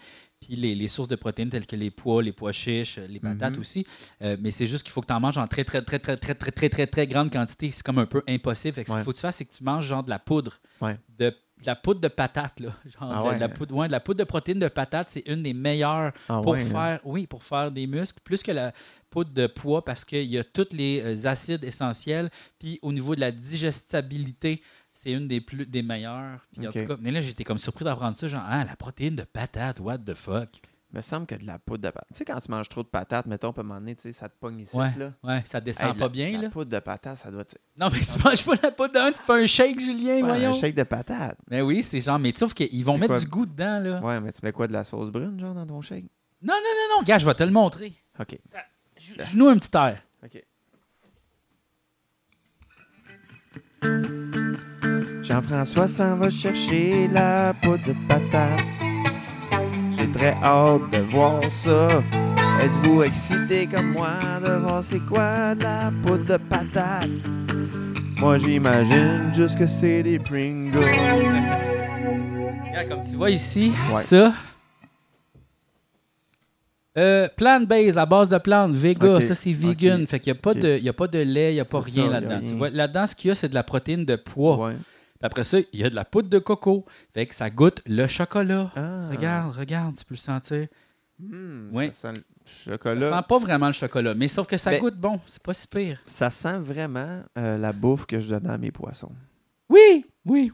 puis les, les sources de protéines telles que les pois, les pois chiches, les patates Mhm. aussi. Euh, mais c'est juste qu'il faut que tu en manges en très, très, très, très, très, très, très, très, très grande quantité. C'est comme un peu impossible. Fait que Ce qu'il faut que tu fasses, c'est que tu manges genre de la poudre. Ouais. De, de la poudre de patate, là. Genre Ah de, ouais. de la poudre, ouais, de la poudre de protéines de patate, c'est une des meilleures Ah pour ouais, hein. faire, oui, pour faire des muscles, plus que la poudre de poids parce qu'il y a tous les euh, acides essentiels. Puis au niveau de la digestibilité, c'est une des plus des meilleures. Puis en Ok. tout cas, mais là, j'étais comme surpris d'apprendre ça, genre, ah, la protéine de patate, what the fuck? Il me semble que de la poudre de patate. Tu sais, quand tu manges trop de patates, mettons, à un moment donné, tu sais, ça te pogne ici, Ouais. là. Ouais, ça descend Hey, pas la- bien, la là. poudre de patate, ça doit. Non, mais tu manges pas la poudre d'un, tu fais un shake, Julien, Ouais, voyons. un shake de patate. Mais oui, c'est genre, mais sauf qu'ils vont mettre quoi? du goût dedans, là. Ouais, mais tu mets quoi de la sauce brune, genre, dans ton shake? Non, non, non, non, gars, je vais te le montrer. Ok. Je noue un petit air. Ok. Jean-François s'en va chercher la poudre de patate. J'ai très hâte de voir ça. Êtes-vous excité comme moi de voir c'est quoi de la poudre de patate? Moi j'imagine juste que c'est des Pringles. Regarde, comme tu vois ici, Ouais. ça. Euh, plant-based, à base de plantes, Vega, Ok, ça c'est vegan. Fait qu'il n'y a, pas de- il y a pas de lait, il n'y a pas rien là-dedans. rien. Tu vois, là-dedans, ce qu'il y a, c'est de la protéine de poids. Ouais. Après ça, il y a de la poudre de coco. Fait que ça goûte le chocolat. Ah. Regarde, regarde, tu peux le sentir. Hmm, Ouais. Ça sent le Ça chocolat. sent pas vraiment le chocolat, mais sauf que ça Ben- goûte bon. C'est pas si pire. Ça sent vraiment euh, la bouffe que je donne à mes poissons. Oui, oui.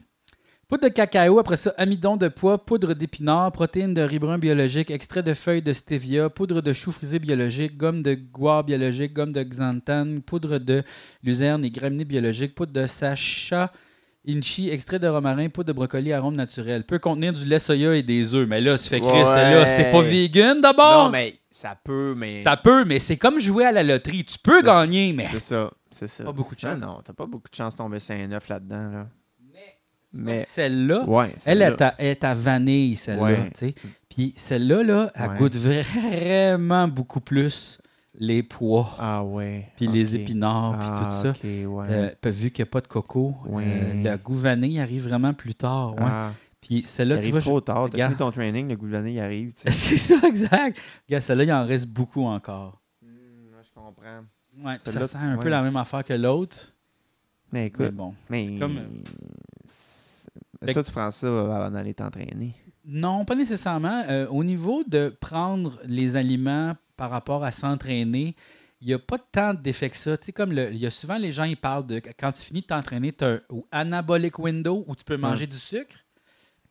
Poudre de cacao, après ça, amidon de pois, poudre d'épinard, protéines de riz brun biologique, extrait de feuilles de stevia, poudre de chou frisé biologique, gomme de goire biologique, gomme de xanthan, poudre de luzerne et graminées biologiques, poudre de sacha, inchi, extrait de romarin, poudre de brocoli, arôme naturel. Peut contenir du lait soya et des œufs. Mais là, tu fais Chris, Ouais. là, c'est pas vegan d'abord. Non, mais ça peut, mais. Ça peut, mais c'est comme jouer à la loterie. Tu peux gagner, mais. C'est ça, c'est ça. Pas beaucoup de Ça, chance. Non, t'as pas beaucoup de chance de tomber sur un œuf là-dedans, là. Mais. Celle-là, Ouais, Elle est à, elle est à vanille, celle-là. Ouais. Puis celle-là, là, elle goûte vraiment beaucoup plus les pois, Ah ouais. puis les épinards, puis Ah, tout ça. Ok, ouais. Euh, vu qu'il n'y a pas de coco, Ouais. euh, le goût vanille arrive vraiment plus tard. Ah, Puis celle-là, tu vois, trop tard. Regarde. fini ton training, le goût arrive. tu c'est ça, exact. Regarde, celle-là, il en reste beaucoup encore. Hmm, je comprends. Ouais, ça sent un peu la même affaire que l'autre. Mais Mais écoute, bon, mais. c'est comme- Fait Ça, tu prends ça avant d'aller t'entraîner. Non, pas nécessairement. Euh, au niveau de prendre les aliments par rapport à s'entraîner, il n'y a pas tant d'effet que ça. Tu sais, comme le, il y a souvent les gens, ils parlent de quand tu finis de t'entraîner, tu as un anabolic window où tu peux manger du sucre.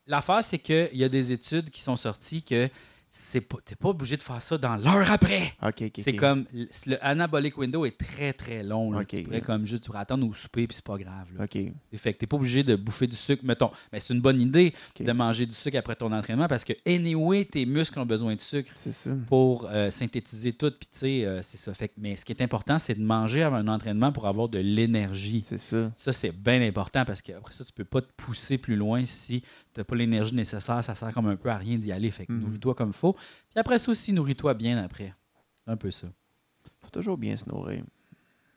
L'affaire, c'est qu'il y a des études qui sont sorties que c'est pas, t'es pas obligé de faire ça dans l'heure après. C'est comme le anabolic window est très très long. là. Tu pourrais yeah. comme juste tu pourrais attendre au souper puis c'est pas grave. là. Fait que t'es pas obligé de bouffer du sucre, mettons. Mais c'est une bonne idée de manger du sucre après ton entraînement parce que anyway, tes muscles ont besoin de sucre ça. pour euh, synthétiser tout. Puis tu sais, euh, c'est ça. Fait que, mais ce qui est important, c'est de manger avant un entraînement pour avoir de l'énergie. C'est ça. Ça, c'est bien important parce qu'après ça, tu peux pas te pousser plus loin si tu n'as pas l'énergie nécessaire. Ça sert comme un peu à rien d'y aller. Fait que Mhm. nourris-toi comme il faut. Puis après ça aussi, nourris-toi bien après. Un peu ça. Faut toujours bien se nourrir.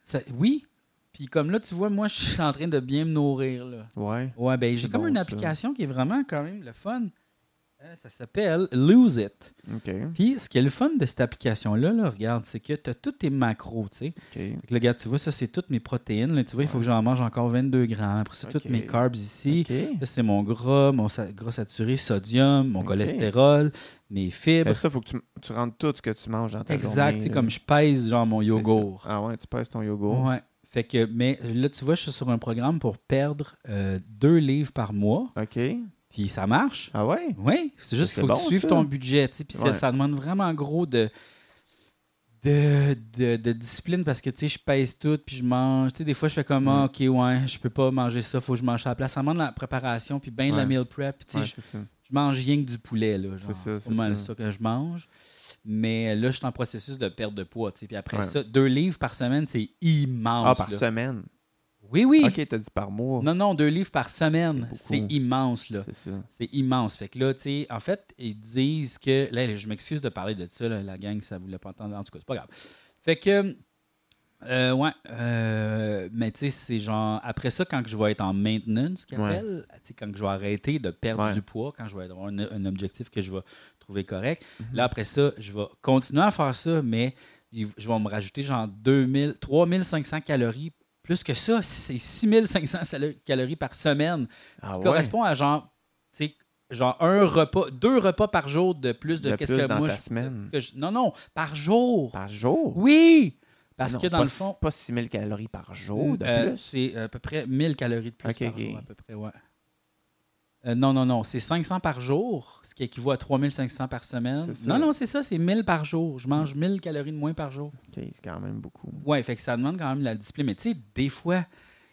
Ça- oui. Puis comme là, tu vois, moi, je suis en train de bien me nourrir. Là. Ouais. Ouais, ben j'ai comme bon, une ça. application qui est vraiment quand même le fun. Euh, Ça s'appelle Lose It. Puis ce qui est le fun de cette application-là, là, regarde, c'est que tu as tous tes macros, tu sais. Ok. Fait que là, regarde, tu vois, ça, c'est toutes mes protéines. Là, tu vois, il faut que j'en mange encore 22 grammes. Après ça, Ok. toutes mes carbs ici. Là, c'est mon gras, mon sa- gras saturé, sodium, mon cholestérol, mes fibres. Ben ça, faut que tu, tu rentres tout ce que tu manges dans ta exact, là. comme je pèse genre mon yogourt. Ah ouais, tu pèses ton yogourt. Ouais. Fait que, mais là, tu vois, je suis sur un programme pour perdre euh, deux livres par mois. OK. Puis ça marche. Ah ouais? Oui, c'est juste qu'il faut que bon, tu suives ça. ton budget. tu sais, Puis ça- Ouais. ça, demande vraiment gros de, de, de, de discipline parce que tu sais, je pèse tout puis je mange. Tu sais, des fois, je fais comme ah, OK, ouais, je peux pas manger ça, faut que je mange à la place. Ça demande la préparation puis bien de la meal prep. Puis, tu sais, Ouais, je, mange rien que du poulet. C'est ça, mal ça. ça que je mange. Mais là, je suis en processus de perte de poids. Puis après ça, deux livres par semaine, c'est immense. Ah, par là. semaine. Oui, oui. OK, t'as dit par mois. Non, non, deux livres par semaine. C'est immense. là. C'est ça. C'est immense. Fait que là, tu sais, en fait, ils disent que. Là, je m'excuse de parler de ça, là, la gang, ça voulait pas entendre. En tout cas, c'est pas grave. Fait que. euh, ouais. euh, mais tu sais, c'est genre. Après ça, quand je vais être en maintenance, qu'ils appellent, quand je vais arrêter de perdre Ouais. du poids, quand je vais avoir un, un objectif que je vais trouver correct, Mhm. là, après ça, je vais continuer à faire ça, mais je vais me rajouter genre 2000, 3500 calories. Plus que ça, c'est 6500 salo- calories par semaine. Ce Ah ouais? correspond à genre, tu sais, genre un repas, deux repas par jour de plus de, De qu'est-ce que dans moi ta je, semaine. que je- non, non, par jour. Par jour? Oui! Parce Non, que dans pas le fond, Pas 6000 calories par jour de euh, plus? c'est à peu près 1000 calories de plus Ok, par ok. jour, à peu près, ouais. Euh, non, non, non, c'est 500 par jour, ce qui équivaut à 3500 par semaine. C'est. Non, non, c'est ça, c'est 1000 par jour. Je mange 1000 calories de moins par jour. OK, c'est quand même beaucoup. Ouais, fait que ça demande quand même de la discipline. Mais tu sais, des fois,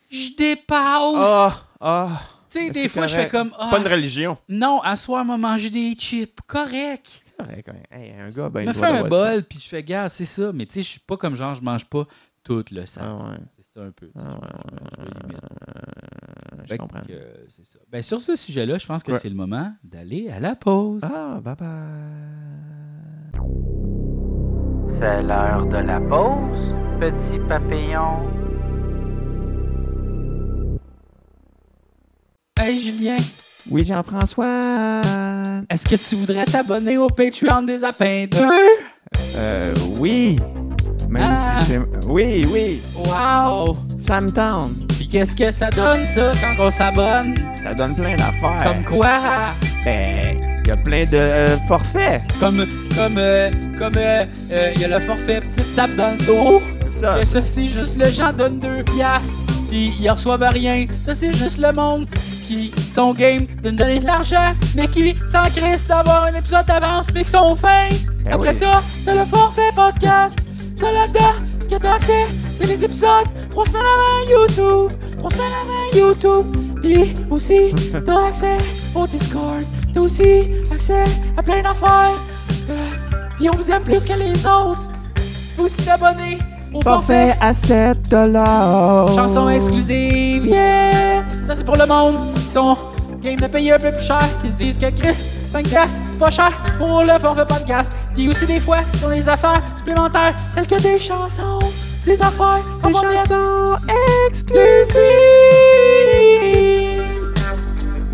je dépasse. Ah! Ah! tu sais, des c'est fois, je fais comme. C'est ah, pas une religion. Non, à soir, m'a mangé des chips. Correct. Correct, correct. Hey, un gars, ben, Je me fais un bol, puis je fais, gars, c'est ça. Mais tu sais, je suis pas comme genre, je mange pas tout le sac. Ah ouais. C'est ça un peu. tu sais, Ah je mange- je. Euh, Je Fait comprends. que, euh, c'est ça. Ben, sur ce sujet-là, je pense que Ouais. c'est le moment d'aller à la pause. Ah, bye bye. C'est l'heure de la pause, petit papillon. Hey Julien, Oui, Jean-François. est-ce que tu voudrais t'abonner au Patreon des Apins 2? Euh, oui. Même Ah. si c'est. Oui, oui. Wow! Ça me tente. Puis qu'est-ce que ça donne ça quand on s'abonne? Ça donne plein d'affaires. Comme quoi? Ben, il y a plein de euh, forfaits. Comme, comme, euh, comme, euh, euh, il y a le forfait petite tape dans le dos. C'est ça. Mais ça, c'est juste le gens donne deux piastres. Puis ils reçoivent rien. Ça, c'est juste le monde qui sont game de me donner de l'argent, mais qui s'en crissent d'avoir un épisode d'avance, mais qui sont fins. Ben Après oui. ça, t'as le forfait podcast. Ça, là-dedans, ce que t'as accès, c'est les épisodes trois semaines avant YouTube. Trois semaines avant YouTube. Puis aussi, t'as accès au Discord. T'as aussi accès à plein d'affaires. Euh, Puis on vous aime plus que les autres. Peux aussi t'abonner au forfait Forfait à 7 dollars. Chanson exclusive, yeah! Ça, c'est pour le monde qui sont game de payer un peu plus cher, qui se disent que Chris, 5 piastres, c'est pas cher pour le forfait podcast. Puis aussi, des fois, ont des affaires supplémentaires, telles que des chansons, des affaires, Des chansons exclusives.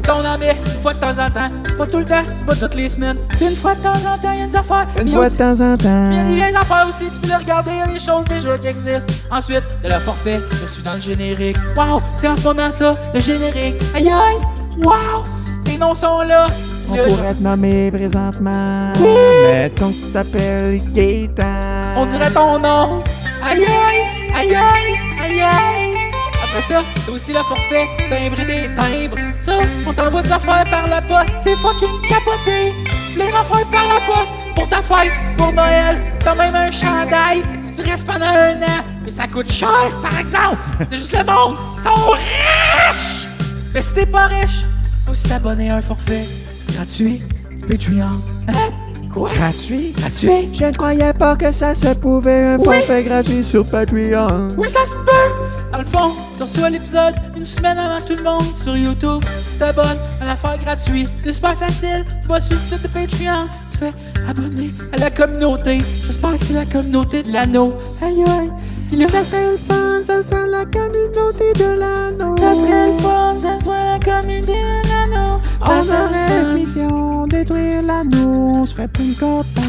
Ça, on en met une fois de temps en temps. C'est pas tout le temps, c'est pas toutes les semaines. C'est une fois de temps en temps, il y a des affaires. Une fois aussi- de temps en temps. il y a des affaires aussi, tu peux les regarder, des choses déjà qui existent. Ensuite, de la forfait, je suis dans le générique. Wow, c'est en ce moment ça, le générique. Aïe aïe, wow, les noms sont là. On pourrait te nommer présentement. Mettons que tu t'appelles Gaëtan. On dirait ton nom. Aïe aïe, aïe aïe, aïe aïe. Après ça, t'as aussi le forfait timbre des timbres. Ça, on t'envoie des affaires par la poste. C'est fucking capoté. Les affaires par la poste pour ta fête, pour Noël. T'as même un chandail. Tu restes pendant un an, mais ça coûte cher, par exemple. C'est juste le monde. Ils sont riches. Mais si t'es pas riche, tu peux aussi t'abonner à un forfait gratuit Patreon. Hein? Quoi? Gratuit? Gratuit? Je ne croyais pas que ça se pouvait un Oui. forfait gratuit sur Patreon. Oui, ça se peut! Dans le fond, tu reçois l'épisode une semaine avant tout le monde sur YouTube. Tu t'abonnes à l'affaire gratuite. C'est super facile. Tu vas sur le site de Patreon. Tu fais abonner à la communauté. J'espère que c'est la communauté de l'anneau. Aïe aïe! Ça serait le fun, ça serait la communauté de l'anneau. Ça serait le fun, ça serait la communauté de l'anneau. Ça On serait mission détruire l'anneau, on serait plus copains.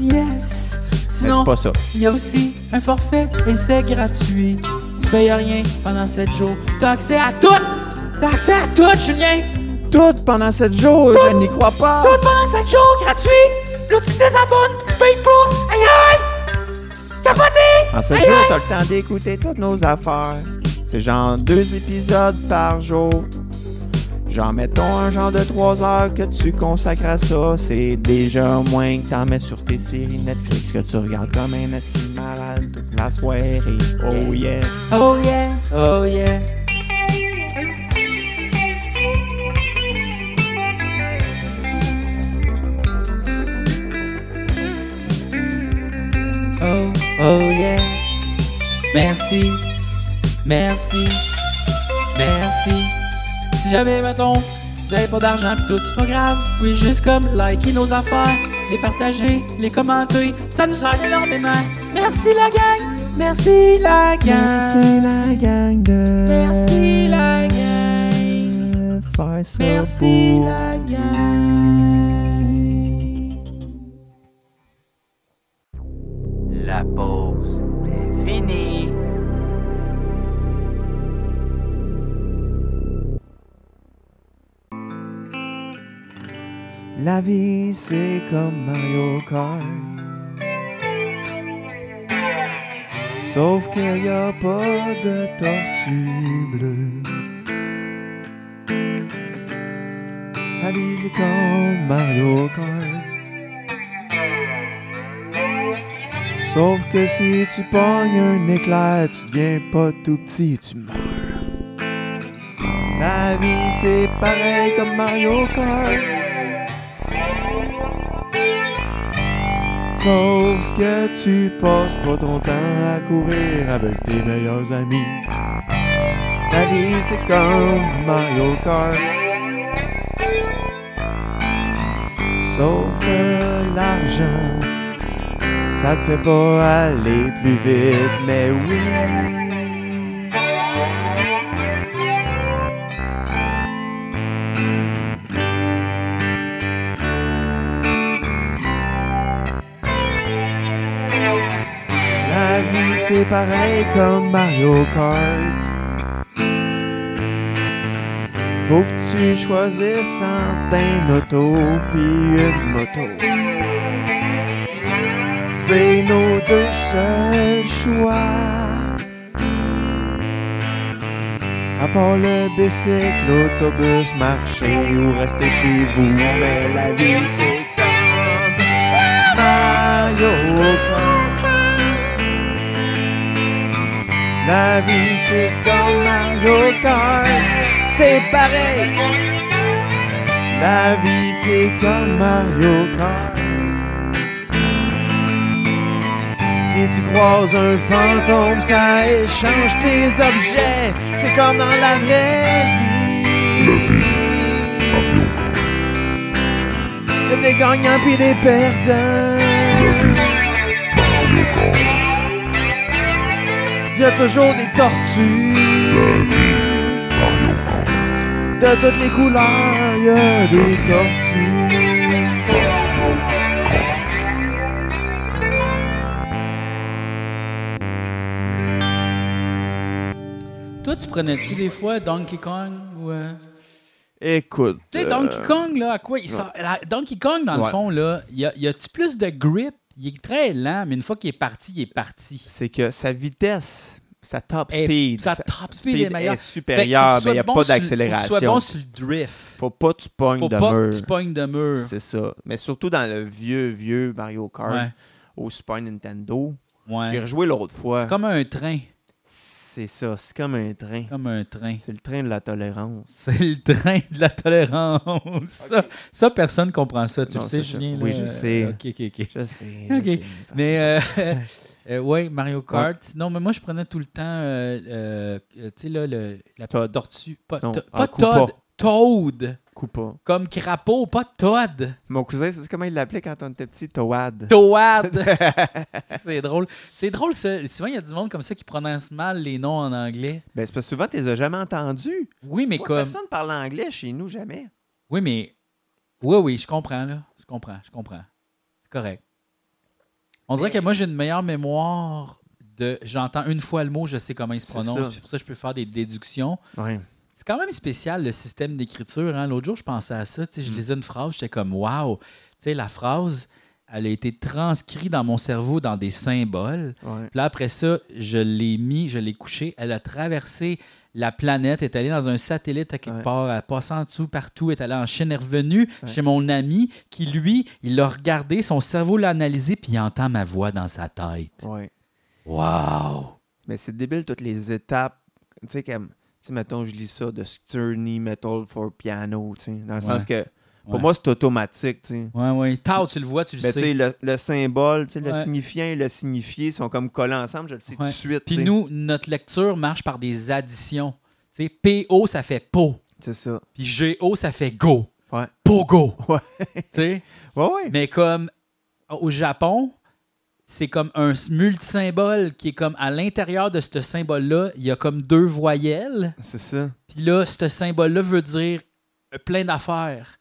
Yes! Sinon, c'est pas ça. Il y a aussi un forfait essai gratuit. Tu payes rien pendant 7 jours. T'as accès à tout! T'as accès à tout, Julien! Tout pendant 7 jours, je n'y crois pas. Tout pendant 7 jours, gratuit! Là, tu te désabonnes, tu payes pas! Aïe! En 7 Aïe, jours, t'as le temps d'écouter toutes nos affaires. C'est genre deux épisodes par jour. Genre, mettons un genre de 3 heures que tu consacres à ça. C'est déjà moins que t'en mets sur tes séries Netflix que tu regardes comme un esti malade toute la soirée. Oh yeah. Oh yeah! Oh yeah! Oh, oh yeah! Merci, merci, merci. Si jamais, mettons, vous avez pas d'argent pis tout, c'est pas grave. Pouvez juste comme liker nos affaires, les partager, les commenter. Ça nous aide énormément. Merci la gang! Merci la gang! Merci la gang de. Merci la gang! Faire ça Merci pour- la gang! La pause La vie, c'est comme Mario Kart. Sauf qu'il n'y a pas de tortue bleue. La vie, c'est comme Mario Kart. Sauf que si tu pognes un éclair, tu deviens pas tout petit, tu meurs. La vie, c'est pareil comme Mario Kart. Sauf que tu passes pas ton temps à courir avec tes meilleurs amis. La vie c'est comme Mario Kart. Sauf que l'argent, ça te fait pas aller plus vite, mais oui. Pareil comme Mario Kart. Faut que tu choisisses entre un auto puis une moto. C'est nos deux seuls choix. À part le bicycle, l'autobus, marcher ou rester chez vous. Mais la vie c'est comme Mario La vie c'est comme Mario Kart, c'est pareil. La vie c'est comme Mario Kart. Si tu croises un fantôme, ça échange tes objets. C'est comme dans la vraie vie. Y a des gagnants puis des perdants. Il y a toujours des tortues. De toutes les couleurs, il y a des tortues. Toi, tu prenais-tu des fois Donkey Kong ou. euh, Écoute. Tu sais, euh, Donkey Kong, là, à quoi il sort? la- Donkey Kong, dans le fond, là, y a- y a-tu plus de grip? Il est très lent, mais une fois qu'il est parti, il est parti. C'est que sa vitesse, sa top Et speed. sa top speed est meilleure. est supérieure, mais il n'y a pas Faut d'accélération. sois bon sur le drift. Faut pas que tu pognes Faut de pas mur. que tu pognes de mur. C'est ça. Mais surtout dans le vieux, vieux Mario Kart Ouais. au Super Nintendo. J'ai rejoué l'autre fois. C'est comme un train. C'est ça, c'est comme un train. Comme un train. C'est le train de la tolérance. C'est le train de la tolérance. Ça, ça, personne comprend ça. Tu Non, le sais. Julien? Oui, je sais. OK, OK, OK. Je sais. Ok. je sais. Mais, euh, euh, ouais, Mario Kart. Non, mais moi, je prenais tout le temps, euh, euh, tu sais, là, le, la petite Todd. tortue. Pas, Non. to- Ah, pas. Todd. Toad. Koopa. Comme crapaud, pas Todd. Mon cousin, c'est comment il l'appelait quand on était petit? Toad. Toad. c'est drôle. C'est drôle, ça. Souvent, il y a du monde comme ça qui prononce mal les noms en anglais. Ben, c'est parce que souvent, tu les as jamais entendus. Oui, mais Moi, comme. Personne parle anglais chez nous, jamais? Oui, mais. Oui, oui, je comprends, là. Je comprends, je comprends. C'est correct. On dirait que moi, j'ai une meilleure mémoire de. J'entends une fois le mot, je sais comment il se C'est prononce. puis pour ça, je peux faire des déductions. Ouais. C'est quand même spécial, le système d'écriture. Hein? L'autre jour, je pensais à ça. Je Mm. lisais une phrase, j'étais comme, waouh! La phrase, elle a été transcrite dans mon cerveau dans des symboles. Ouais. Puis là, après ça, je l'ai mis, je l'ai couché. Elle a traversé la planète, est allée dans un satellite à quelque Ouais. part, elle passe en dessous, partout, est allée en Chine, est revenue Ouais. chez mon ami qui, lui, il l'a regardé, son cerveau l'a analysé, puis il entend ma voix dans sa tête. Ouais. Wow! Mais c'est débile toutes les étapes. Tu sais, comme, sais, mettons, je lis ça de Sterney Metal for Piano, tu sais, dans le Ouais. sens que pour Ouais. moi, c'est automatique, tu sais. Ouais, ouais. Tao, tu le vois, tu le tu sais, le, le symbole, tu sais, le signifiant et le signifié sont comme collés ensemble, je le sais tout de suite. Puis nous, notre lecture marche par des additions. Tu sais, PO, ça fait po. C'est ça. Puis GO, ça fait go. Ouais. Pogo. Ouais. Tu sais? Ouais, ouais. Mais comme au Japon, c'est comme un multisymbole qui est comme à l'intérieur de ce symbole-là, il y a comme deux voyelles. C'est ça. Puis là, ce symbole-là veut dire plein d'affaires,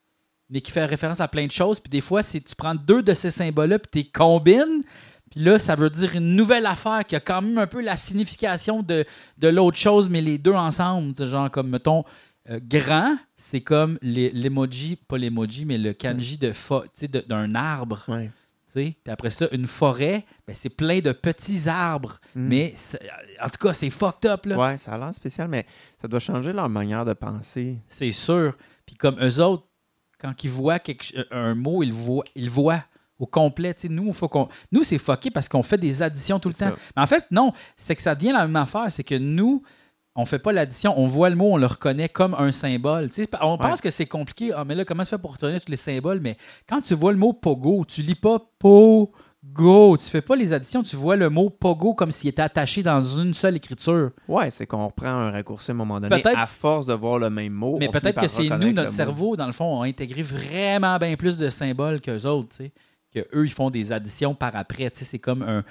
mais qui fait référence à plein de choses. Puis des fois, c'est tu prends deux de ces symboles-là, puis tu les combines. Puis là, ça veut dire une nouvelle affaire qui a quand même un peu la signification de, de l'autre chose, mais les deux ensemble. Genre comme, mettons, euh, grand, c'est comme l'emoji, pas l'emoji, mais le kanji de d'un arbre. Ouais. Puis après ça, une forêt, ben, c'est plein de petits arbres. Mm. Mais c'est- en tout cas, c'est fucked up. Là. Ouais, ça a l'air spécial, mais ça doit changer leur manière de penser. C'est sûr. Puis comme eux autres, quand ils voient quelque ch- un mot, ils le voient, ils voient au complet. Nous, faut qu'on, nous, c'est fucké parce qu'on fait des additions tout le temps. Mais en fait, non, c'est que ça devient la même affaire. C'est que nous, on fait pas l'addition, on voit le mot, on le reconnaît comme un symbole. On Ouais. pense que c'est compliqué. Ah, mais là, comment tu fais pour retenir tous les symboles? Mais quand tu vois le mot pogo, tu lis pas pogo. Tu fais pas les additions, tu vois le mot pogo comme s'il était attaché dans une seule écriture. Ouais, c'est qu'on reprend un raccourci à un moment donné. Peut-être- À force de voir le même mot. Mais peut-être que c'est nous, notre cerveau, dans le fond, a intégré vraiment bien plus de symboles qu'eux autres, tu sais. Que eux, ils font des additions par après. Tu sais, c'est comme un.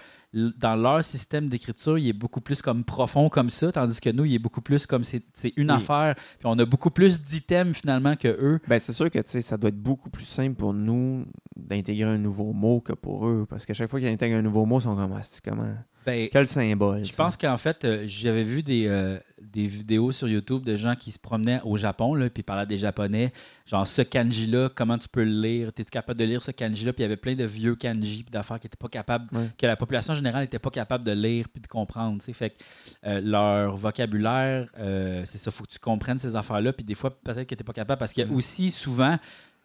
Dans leur système d'écriture, il est beaucoup plus comme profond comme ça, tandis que nous, il est beaucoup plus comme c'est une Oui. affaire. Puis on a beaucoup plus d'items finalement que eux. Ben, c'est sûr que tu sais, ça doit être beaucoup plus simple pour nous d'intégrer un nouveau mot que pour eux. Parce qu'à chaque fois qu'ils intègrent un nouveau mot, ils sont comme Ah, comment? Ben, Quel symbole Je ça? pense qu'en fait, euh, j'avais vu des, euh, des vidéos sur YouTube de gens qui se promenaient au Japon, là, puis parlaient des Japonais. Genre, ce kanji-là, comment tu peux le lire? Es-tu capable de lire ce kanji-là? Puis il y avait plein de vieux kanji, puis d'affaires qui n'étaient pas capables, Ouais. que la population générale n'était pas capable de lire puis de comprendre. Fait que euh, leur vocabulaire, c'est ça, faut que tu comprennes ces affaires-là. Puis des fois, peut-être que tu n'es pas capable, parce qu'il y a aussi souvent,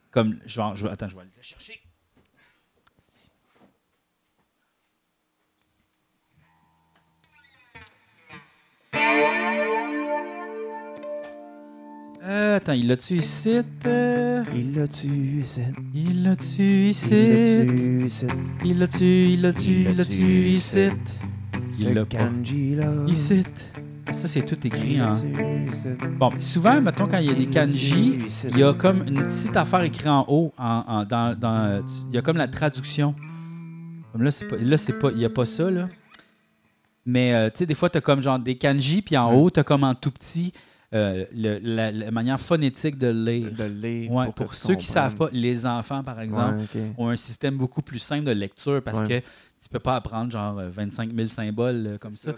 comme. Je vais, je vais- attends, je vais aller le chercher. Euh, attends, il l'a-tu ici? euh? Il l'a tué, c'est. Il l'a-tu Il ici? l'a tué. Il il l'a-tu, il l'a-tu ici? Il Ce l'a pas. kanji-là. Ici. Ça, c'est tout écrit Il en. l'a tué, c'est. Bon, souvent, mettons, quand il y a des Il l'a kanji, tué, il y a comme une petite affaire écrite en haut. En, en- dans, dans, tu- il y a comme la traduction. Comme là, c'est pas, là, c'est pas, il n'y a pas ça, là. Mais, euh, tu sais, des fois, tu as comme genre des kanji, puis en haut, tu as comme en tout petit euh, le- la, la manière phonétique de lire. de lire. Ouais, pour, ceux qui savent pas, les enfants, par exemple, Ouais, ont un système beaucoup plus simple de lecture parce Ouais. que tu peux pas apprendre genre euh, 25 000 symboles euh, comme ça.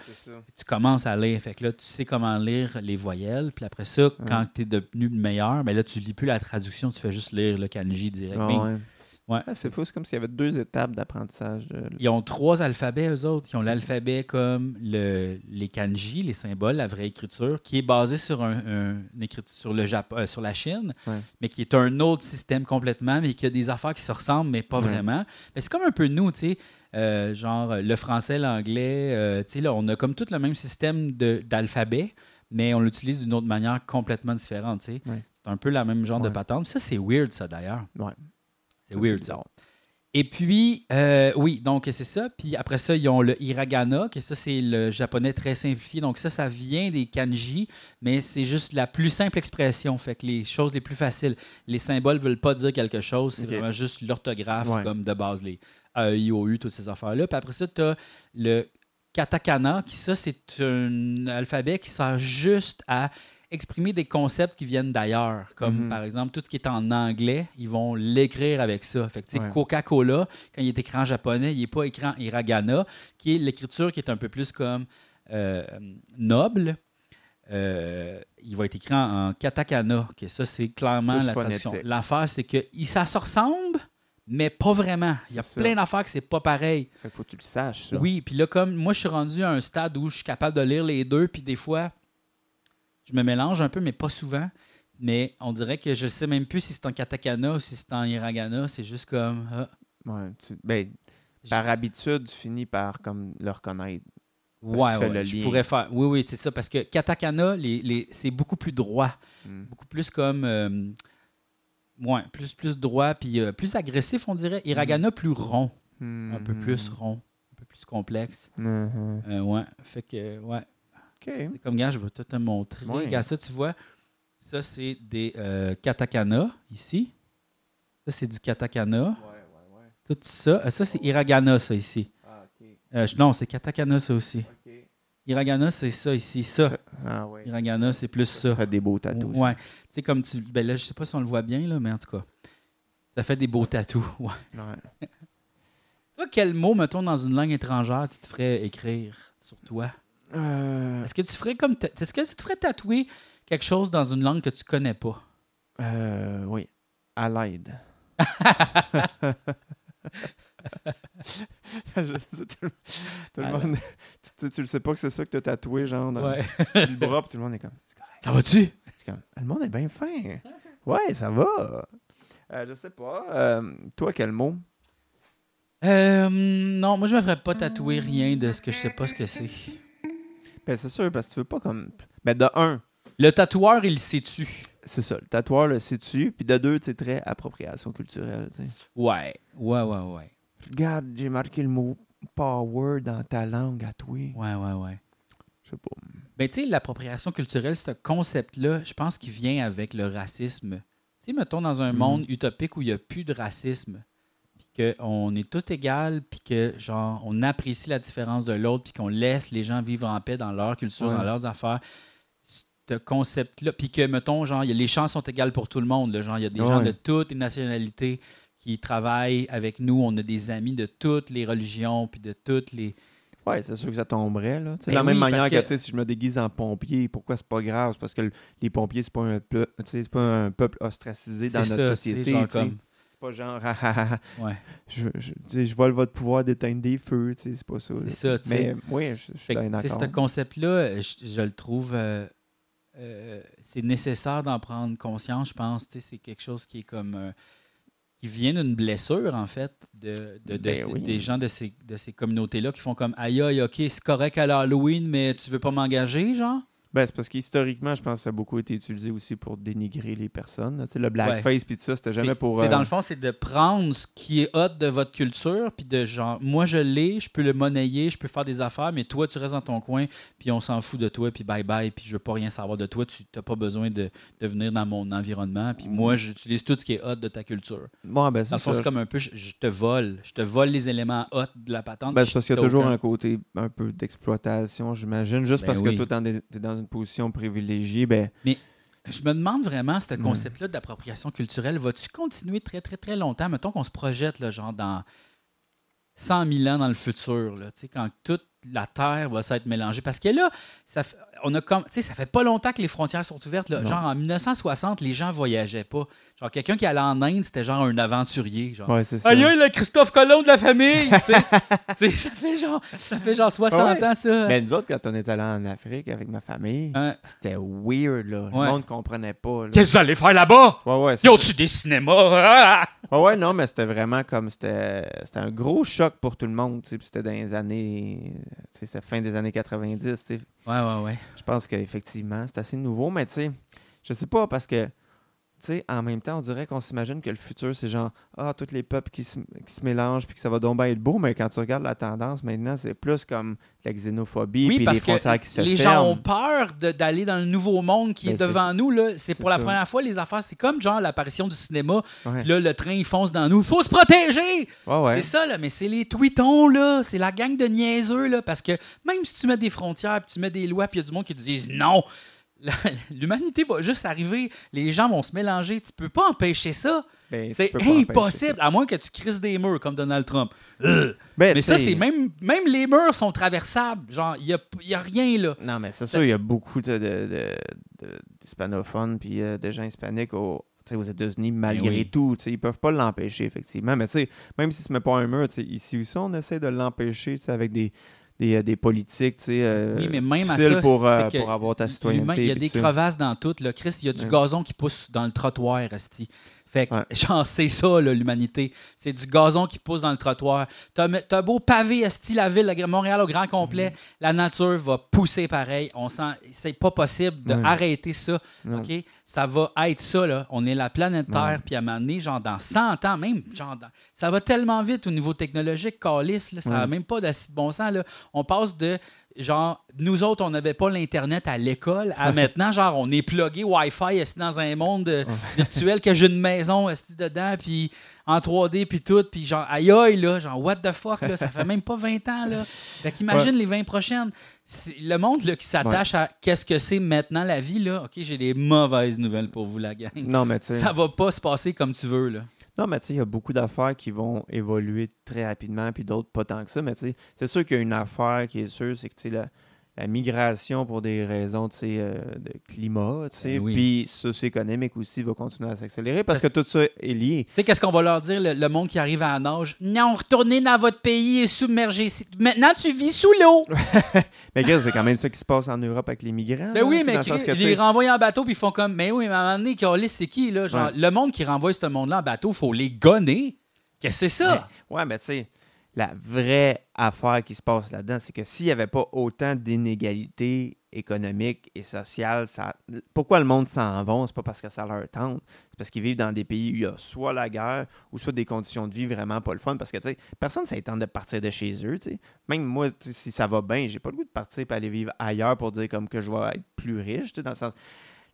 Tu commences à lire. Fait que là, tu sais comment lire les voyelles. Puis après ça, quand tu es devenu meilleur, ben là, tu lis plus la traduction, tu fais juste lire le kanji direct. Ah, Bing. Ouais. Ah, c'est fou, c'est comme s'il y avait deux étapes d'apprentissage. De... Ils ont trois alphabets, eux autres. Ils ont l'alphabet comme le, les kanji, les symboles, la vraie écriture, qui est basé sur, un, un- une écriture sur, le Japon, euh, sur la Chine, Ouais. mais qui est un autre système complètement, mais qui a des affaires qui se ressemblent, mais pas Ouais. vraiment. Mais c'est comme un peu nous, tu sais. euh, genre euh, le français, l'anglais, euh, tu sais, là, on a comme tout le même système d'alphabet, mais on l'utilise d'une autre manière complètement différente, tu sais. C'est un peu la même genre de patente. Ça, c'est weird, ça, d'ailleurs. Ouais. C'est weird, ça. Et puis, euh, oui, donc c'est ça. Puis après ça, ils ont le hiragana, que ça, c'est le japonais très simplifié. Donc ça, ça vient des kanji, mais c'est juste la plus simple expression. Fait que les choses les plus faciles. Les symboles veulent pas dire quelque chose, c'est vraiment juste l'orthographe Ouais. comme de base, les A, I, O, U, toutes ces affaires-là. Puis après ça, tu as le katakana, qui ça, c'est un alphabet qui sert juste à exprimer des concepts qui viennent d'ailleurs. Comme Mhm. par exemple, tout ce qui est en anglais, ils vont l'écrire avec ça. Fait que, tu sais, Ouais. Coca-Cola, quand il est écrit en japonais, il n'est pas écrit en hiragana, qui est l'écriture qui est un peu plus comme euh, noble. Euh, il va être écrit en, en katakana. que ça, c'est clairement Plus la traduction. L'affaire, c'est que ça se ressemble, mais pas vraiment. Il y a ça. plein d'affaires que c'est pas pareil. Fait que faut que tu le saches, ça. Oui, puis là, comme moi, je suis rendu à un stade où je suis capable de lire les deux, puis des fois, je me mélange un peu, mais pas souvent. Mais on dirait que je sais même plus si c'est en katakana ou si c'est en hiragana. C'est juste comme. ah, Ouais, tu- ben, par habitude, tu finis par comme le reconnaître. Ouais, je pourrais faire. Oui, oui, c'est ça. Parce que katakana, les, les- c'est beaucoup plus droit. Hmm. Beaucoup plus comme. euh, ouais, plus, plus droit, puis euh, plus agressif, on dirait. Hiragana, plus rond. Un peu plus Hmm. rond. Un peu plus complexe. Mhm. Euh, ouais. Fait que, ouais. C'est comme, gars, je vais tout te montrer. Ouais. Regarde ça, tu vois. Ça, c'est des euh, katakana, ici. Ça, c'est du katakana. Ouais, ouais, ouais. Tout ça. Euh, Ça, c'est hiragana, ça, ici. Ah, OK. Euh, non, c'est katakana, ça aussi. OK. Hiragana, c'est ça, ici. Ça. Ah, ouais. Hiragana, c'est plus ça. Ça fait des beaux tatous. Ouais. Tu sais, comme tu. Ben là, je sais pas si on le voit bien, là, mais en tout cas. Ça fait des beaux tatous. Ouais. Ouais. Toi, quel mot, mettons, dans une langue étrangère, tu te ferais écrire sur toi? Euh, Est-ce que tu ferais comme. Est-ce que tu te ferais tatouer quelque chose dans une langue que tu connais pas? euh, oui. À l'aide. Je tout, le- tout le À monde. Tu, le sais pas que c'est ça que tu as tatoué, genre, dans Ouais. le bras, puis tout le monde est comme. Ça va-tu? Le monde est bien fin. Ouais, ça va. Euh, je sais pas. Euh, toi, quel mot? Euh, non, moi, je me ferais pas tatouer rien de ce que je sais pas ce que c'est. Ben, c'est sûr, parce que tu veux pas comme. Ben, de un, Le tatoueur, il sait-tu? c'est ça. Le tatoueur, le sais-tu. Puis de deux, c'est très appropriation culturelle. Ouais. Ouais, ouais, ouais. Regarde, j'ai marqué le mot power dans ta langue à toi. Ouais, ouais, ouais. Je sais pas. Ben, tu sais, l'appropriation culturelle, ce concept-là, je pense qu'il vient avec le racisme. Tu sais, mettons dans un Mhm. monde utopique où il n'y a plus de racisme, qu'on est tous égaux, puis que, genre, on apprécie la différence de l'autre, puis qu'on laisse les gens vivre en paix dans leur culture, Ouais. dans leurs affaires. Ce concept-là, puis que, mettons, genre, les chances sont égales pour tout le monde. là. genre, il y a des Ouais. gens de toutes les nationalités qui travaillent avec nous. On a des amis de toutes les religions, puis de toutes les. Ouais, c'est sûr que ça tomberait. Là. Sais, Ben de la même oui, manière que, que- tu sais, si je me déguise en pompier, pourquoi c'est pas grave? C'est parce que le- les pompiers, c'est pas un pas un peuple ostracisé dans notre ça, société. genre comme- pas genre, ah, ah, ah, ah, Ouais, je, je, je vole votre pouvoir d'éteindre des feux, tu sais, c'est pas ça. c'est ça, tu sais. Mais oui, je, je suis d'accord. ce concept-là, je, le trouve. euh, euh, c'est nécessaire d'en prendre conscience, je pense. Tu sais, C'est quelque chose qui est comme. euh, qui vient d'une blessure, en fait, de, de- de- Ben oui. des gens de ces, de ces communautés-là qui font comme aïe, aïe, ok, c'est correct à l'Halloween, mais tu veux pas m'engager, genre? Ben, c'est parce qu'historiquement, je pense que ça a beaucoup été utilisé aussi pour dénigrer les personnes. là. Tu sais, le blackface puis tout ça, c'était jamais pour. C'est euh, dans le fond, c'est de prendre ce qui est hot de votre culture, puis de genre, moi je l'ai, je peux le monnayer, je peux faire des affaires, mais toi tu restes dans ton coin, puis on s'en fout de toi, puis bye bye, puis je veux pas rien savoir de toi, tu n'as pas besoin de, de venir dans mon environnement, puis moi j'utilise tout ce qui est hot de ta culture. Bon, ben, Dans c'est le fond, c'est comme un peu, je, je te vole, je te vole les éléments hot de la patente. Ben, c'est parce qu'il y a toujours aucun- un côté un peu d'exploitation, j'imagine. Juste Ben parce oui. que toi, t'es dans une une position privilégiée, ben, Je me demande vraiment, ce concept-là d'appropriation culturelle, va-tu continuer très, très, très longtemps? Mettons qu'on se projette, là, genre, dans 100 000 ans dans le futur, là, tu sais, quand toute la Terre va s'être mélangée. Parce que là, ça, f- on a comme, tu sais, ça fait pas longtemps que les frontières sont ouvertes. là. Genre, en 1960, les gens voyageaient pas. Genre, quelqu'un qui allait en Inde, c'était genre un aventurier. Genre, ouais, c'est. Aïe, le Christophe Colomb de la famille! ça, fait genre, ça fait genre 60 Ouais. ans, ça. Mais nous autres, quand on est allé en Afrique avec ma famille, Hein? c'était weird, là. Ouais. Le monde comprenait pas. Qu'est-ce que vous allez faire là-bas? Ouais, ouais, c'est Ils ont-tu des cinémas? Ah! Ouais, ouais, non, mais c'était vraiment comme. C'était c'était un gros choc pour tout le monde. C'était dans les années. C'était fin des années 90. tu sais. Ouais, ouais, ouais. Je pense qu'effectivement, c'est assez nouveau, mais tu sais, je sais pas, parce que. Sais, en même temps, on dirait qu'on s'imagine que le futur, c'est genre, ah, tous les peuples qui se, qui se mélangent, puis que ça va donc bien être beau, mais quand tu regardes la tendance maintenant, c'est plus comme la xénophobie, Oui, puis parce les frontières qui se les ferment. gens ont peur d'aller dans le nouveau monde qui Ben, est devant nous. là. C'est pour la première fois, les affaires. C'est comme genre l'apparition du cinéma. Ouais, Là, le train, il fonce dans nous. Il faut se protéger! ouais. ouais. C'est ça, là. Mais c'est les tweetons, là. C'est la gang de niaiseux, là. Parce que même si tu mets des frontières, puis tu mets des lois, puis il y a du monde qui te disent non, l'humanité va juste arriver. Les gens vont se mélanger. Tu peux pas empêcher ça. Ben, C'est impossible, à moins que tu crises des murs comme Donald Trump. Ben, Mais ça, c'est même, même les murs sont traversables. Genre, il n'y a, y a rien, là. Non, mais c'est sûr, il y a beaucoup de, de- de- de- d'hispanophones puis euh, de gens hispaniques au- aux États-Unis, malgré Ben oui. tout. Ils peuvent pas l'empêcher, effectivement. Mais tu sais, même si tu ne mets pas un mur, ici aussi, on essaie de l'empêcher avec des, des, euh, des politiques tu sais, euh, Oui, mais même à ça, pour, euh, pour avoir ta citoyenneté. Il y a des crevasses dans tout. Là. Chris, il y a du Ouais. gazon qui pousse dans le trottoir, Asti. Fait que, Ouais. genre, c'est ça, l'humanité. C'est du gazon qui pousse dans le trottoir. T'as beau pavé, Asti, la ville, Montréal au grand complet, Mm. la nature va pousser pareil. On sent, c'est pas possible Ouais. d'arrêter ça. OK? Ça va être ça, là. On est la planète Terre, puis à un moment donné, genre dans 100 ans, même, genre, dans- ça va tellement vite au niveau technologique, calice, là, ça n'a même pas de bon sens, là. On passe de, genre, nous autres, on n'avait pas l'Internet à l'école, à maintenant, genre, on est plugué Wi-Fi, assis dans un monde euh, virtuel, que j'ai une maison, dedans, puis en 3D, puis tout, puis genre, aïe aïe, là, genre, what the fuck, là, ça fait même pas 20 ans, là. Fait qu'imagine les 20 prochaines. Le monde là, qui s'attache à qu'est-ce que c'est maintenant la vie, là, OK, j'ai des mauvaises nouvelles pour vous, la gang. Non, mais tu sais, Ça va pas se passer comme tu veux, là. Non, mais tu sais, il y a beaucoup d'affaires qui vont évoluer très rapidement, puis d'autres pas tant que ça. Mais tu sais, c'est sûr qu'il y a une affaire qui est sûre, c'est que tu sais, la, migration pour des raisons euh, de climat, Ben oui. puis socio-économique aussi va continuer à s'accélérer parce que tout ça est lié. Tu sais, qu'est-ce qu'on va leur dire, le, le monde qui arrive à nage? Non, retournez dans votre pays et submergez. Maintenant, tu vis sous l'eau. Mais c'est quand même ça qui se passe en Europe avec les migrants. Ben là, oui, mais que, ils les renvoient en bateau, puis ils font comme, mais oui, mais à un moment donné, c'est qui, là? Genre, Ouais. le monde qui renvoie ce monde-là en bateau, faut les gonner. Qu'est-ce que c'est ça? Ouais, mais tu sais, la vraie affaire qui se passe là-dedans, c'est que s'il n'y avait pas autant d'inégalités économiques et sociales, pourquoi le monde s'en va? C'est pas parce que ça leur tente. C'est parce qu'ils vivent dans des pays où il y a soit la guerre ou soit des conditions de vie vraiment pas le fun. Parce que, personne ne tente de partir de chez eux. Même moi, si ça va bien, j'ai pas le goût de partir et aller vivre ailleurs pour dire comme que je vais être plus riche, dans le sens...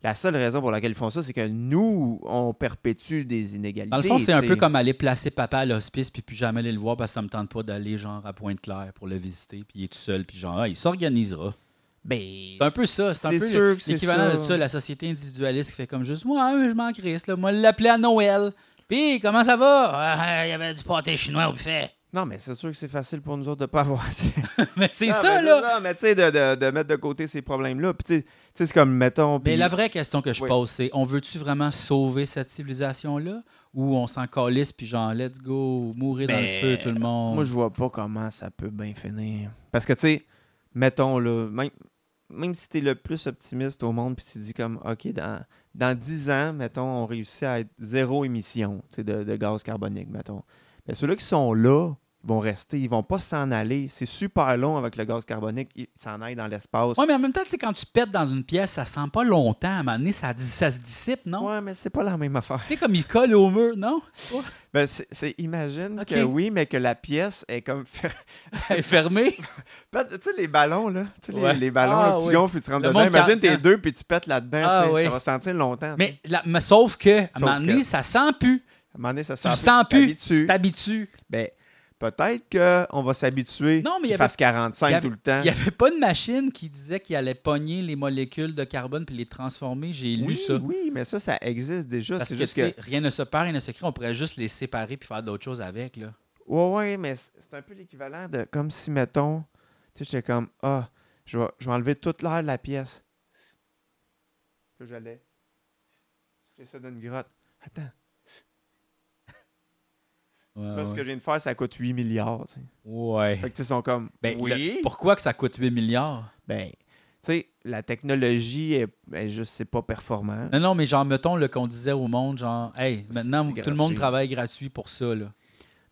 La seule raison pour laquelle ils font ça, c'est que nous, on perpétue des inégalités. Dans le fond, c'est un peu comme aller placer papa à l'hospice, puis plus jamais aller le voir parce que ça me tente pas d'aller, genre, à Pointe-Claire pour le visiter, puis il est tout seul, puis genre, ah, il s'organisera. Ben, C'est un peu ça. C'est un peu l'équivalent de ça. la société individualiste qui fait comme juste, ouais, mais je m'en crisse, là. Moi, l'appeler à Noël. Puis, comment ça va? Ah, Il y avait du pâté chinois au buffet. Non, mais c'est sûr que c'est facile pour nous autres de pas avoir. mais c'est Non, ça, là. ça, mais tu sais, de, de- de mettre de côté ces problèmes-là. Puis tu sais- c'est comme, mettons. Mais la vraie question que je Oui. pose, c'est on veut-tu vraiment sauver cette civilisation-là? Ou on s'en calisse, puis genre, let's go, mourir dans le Ben, feu, tout le monde? Moi, je vois pas comment ça peut bien finir. Parce que, tu sais, mettons, là, même, même si tu es le plus optimiste au monde, puis tu dis comme, OK, dans, dans 10 ans, mettons, on réussit à être zéro émission de, de gaz carbonique, mettons. Mais ceux-là qui sont là vont rester, ils vont pas s'en aller. C'est super long avec le gaz carbonique, ils s'en aillent dans l'espace. Oui, mais en même temps, tu sais, quand tu pètes dans une pièce, ça sent pas longtemps. À un moment donné, ça, ça se dissipe, non? Ouais, mais c'est pas la même affaire. Tu sais, comme il colle au mur, non? Ben, c'est, imagine que oui, mais que la pièce est comme. est fermée. Tu sais, les ballons, là. Tu sais, les, Ouais. les ballons, Ah, là, tu oui. gonfles puis tu rentres Le dedans. Imagine, t'es deux puis tu pètes là-dedans. Ah, oui. Ça va sentir longtemps. Mais, la- mais sauf que, à un moment donné, que- ça sent plus. À un moment donné, ça Tu sent plus, sens tu plus. t'habitues. Tu t'habitues. Ben, peut-être qu'on va s'habituer Non, mais il y qu'il fasse 45 il y avait- tout le temps. Il n'y avait pas de machine qui disait qu'il allait pogner les molécules de carbone puis les transformer. J'ai lu oui, ça. oui, mais ça, ça existe déjà. Parce que, juste que. rien ne se perd, rien ne se crée. On pourrait juste les séparer puis faire d'autres choses avec. Là. Ouais, ouais, mais c'est un peu l'équivalent de comme si, mettons, tu sais, j'étais comme, ah, je vais, je vais enlever toute l'air de la pièce. Là, j'allais. J'ai ça dans une grotte. Attends. Ouais, Là, ce ouais. que je viens de faire, ça coûte 8 milliards. tu sais. Ouais. Fait que, tu sais, ils sont comme, Ben, oui. le- pourquoi que ça coûte 8 milliards? Ben, tu sais, la technologie est, est juste, c'est pas performant. Non, non, mais genre, mettons le qu'on disait au monde, genre, hey, C'est- maintenant, c'est tout le monde gratuit. travaille gratuit pour ça, là.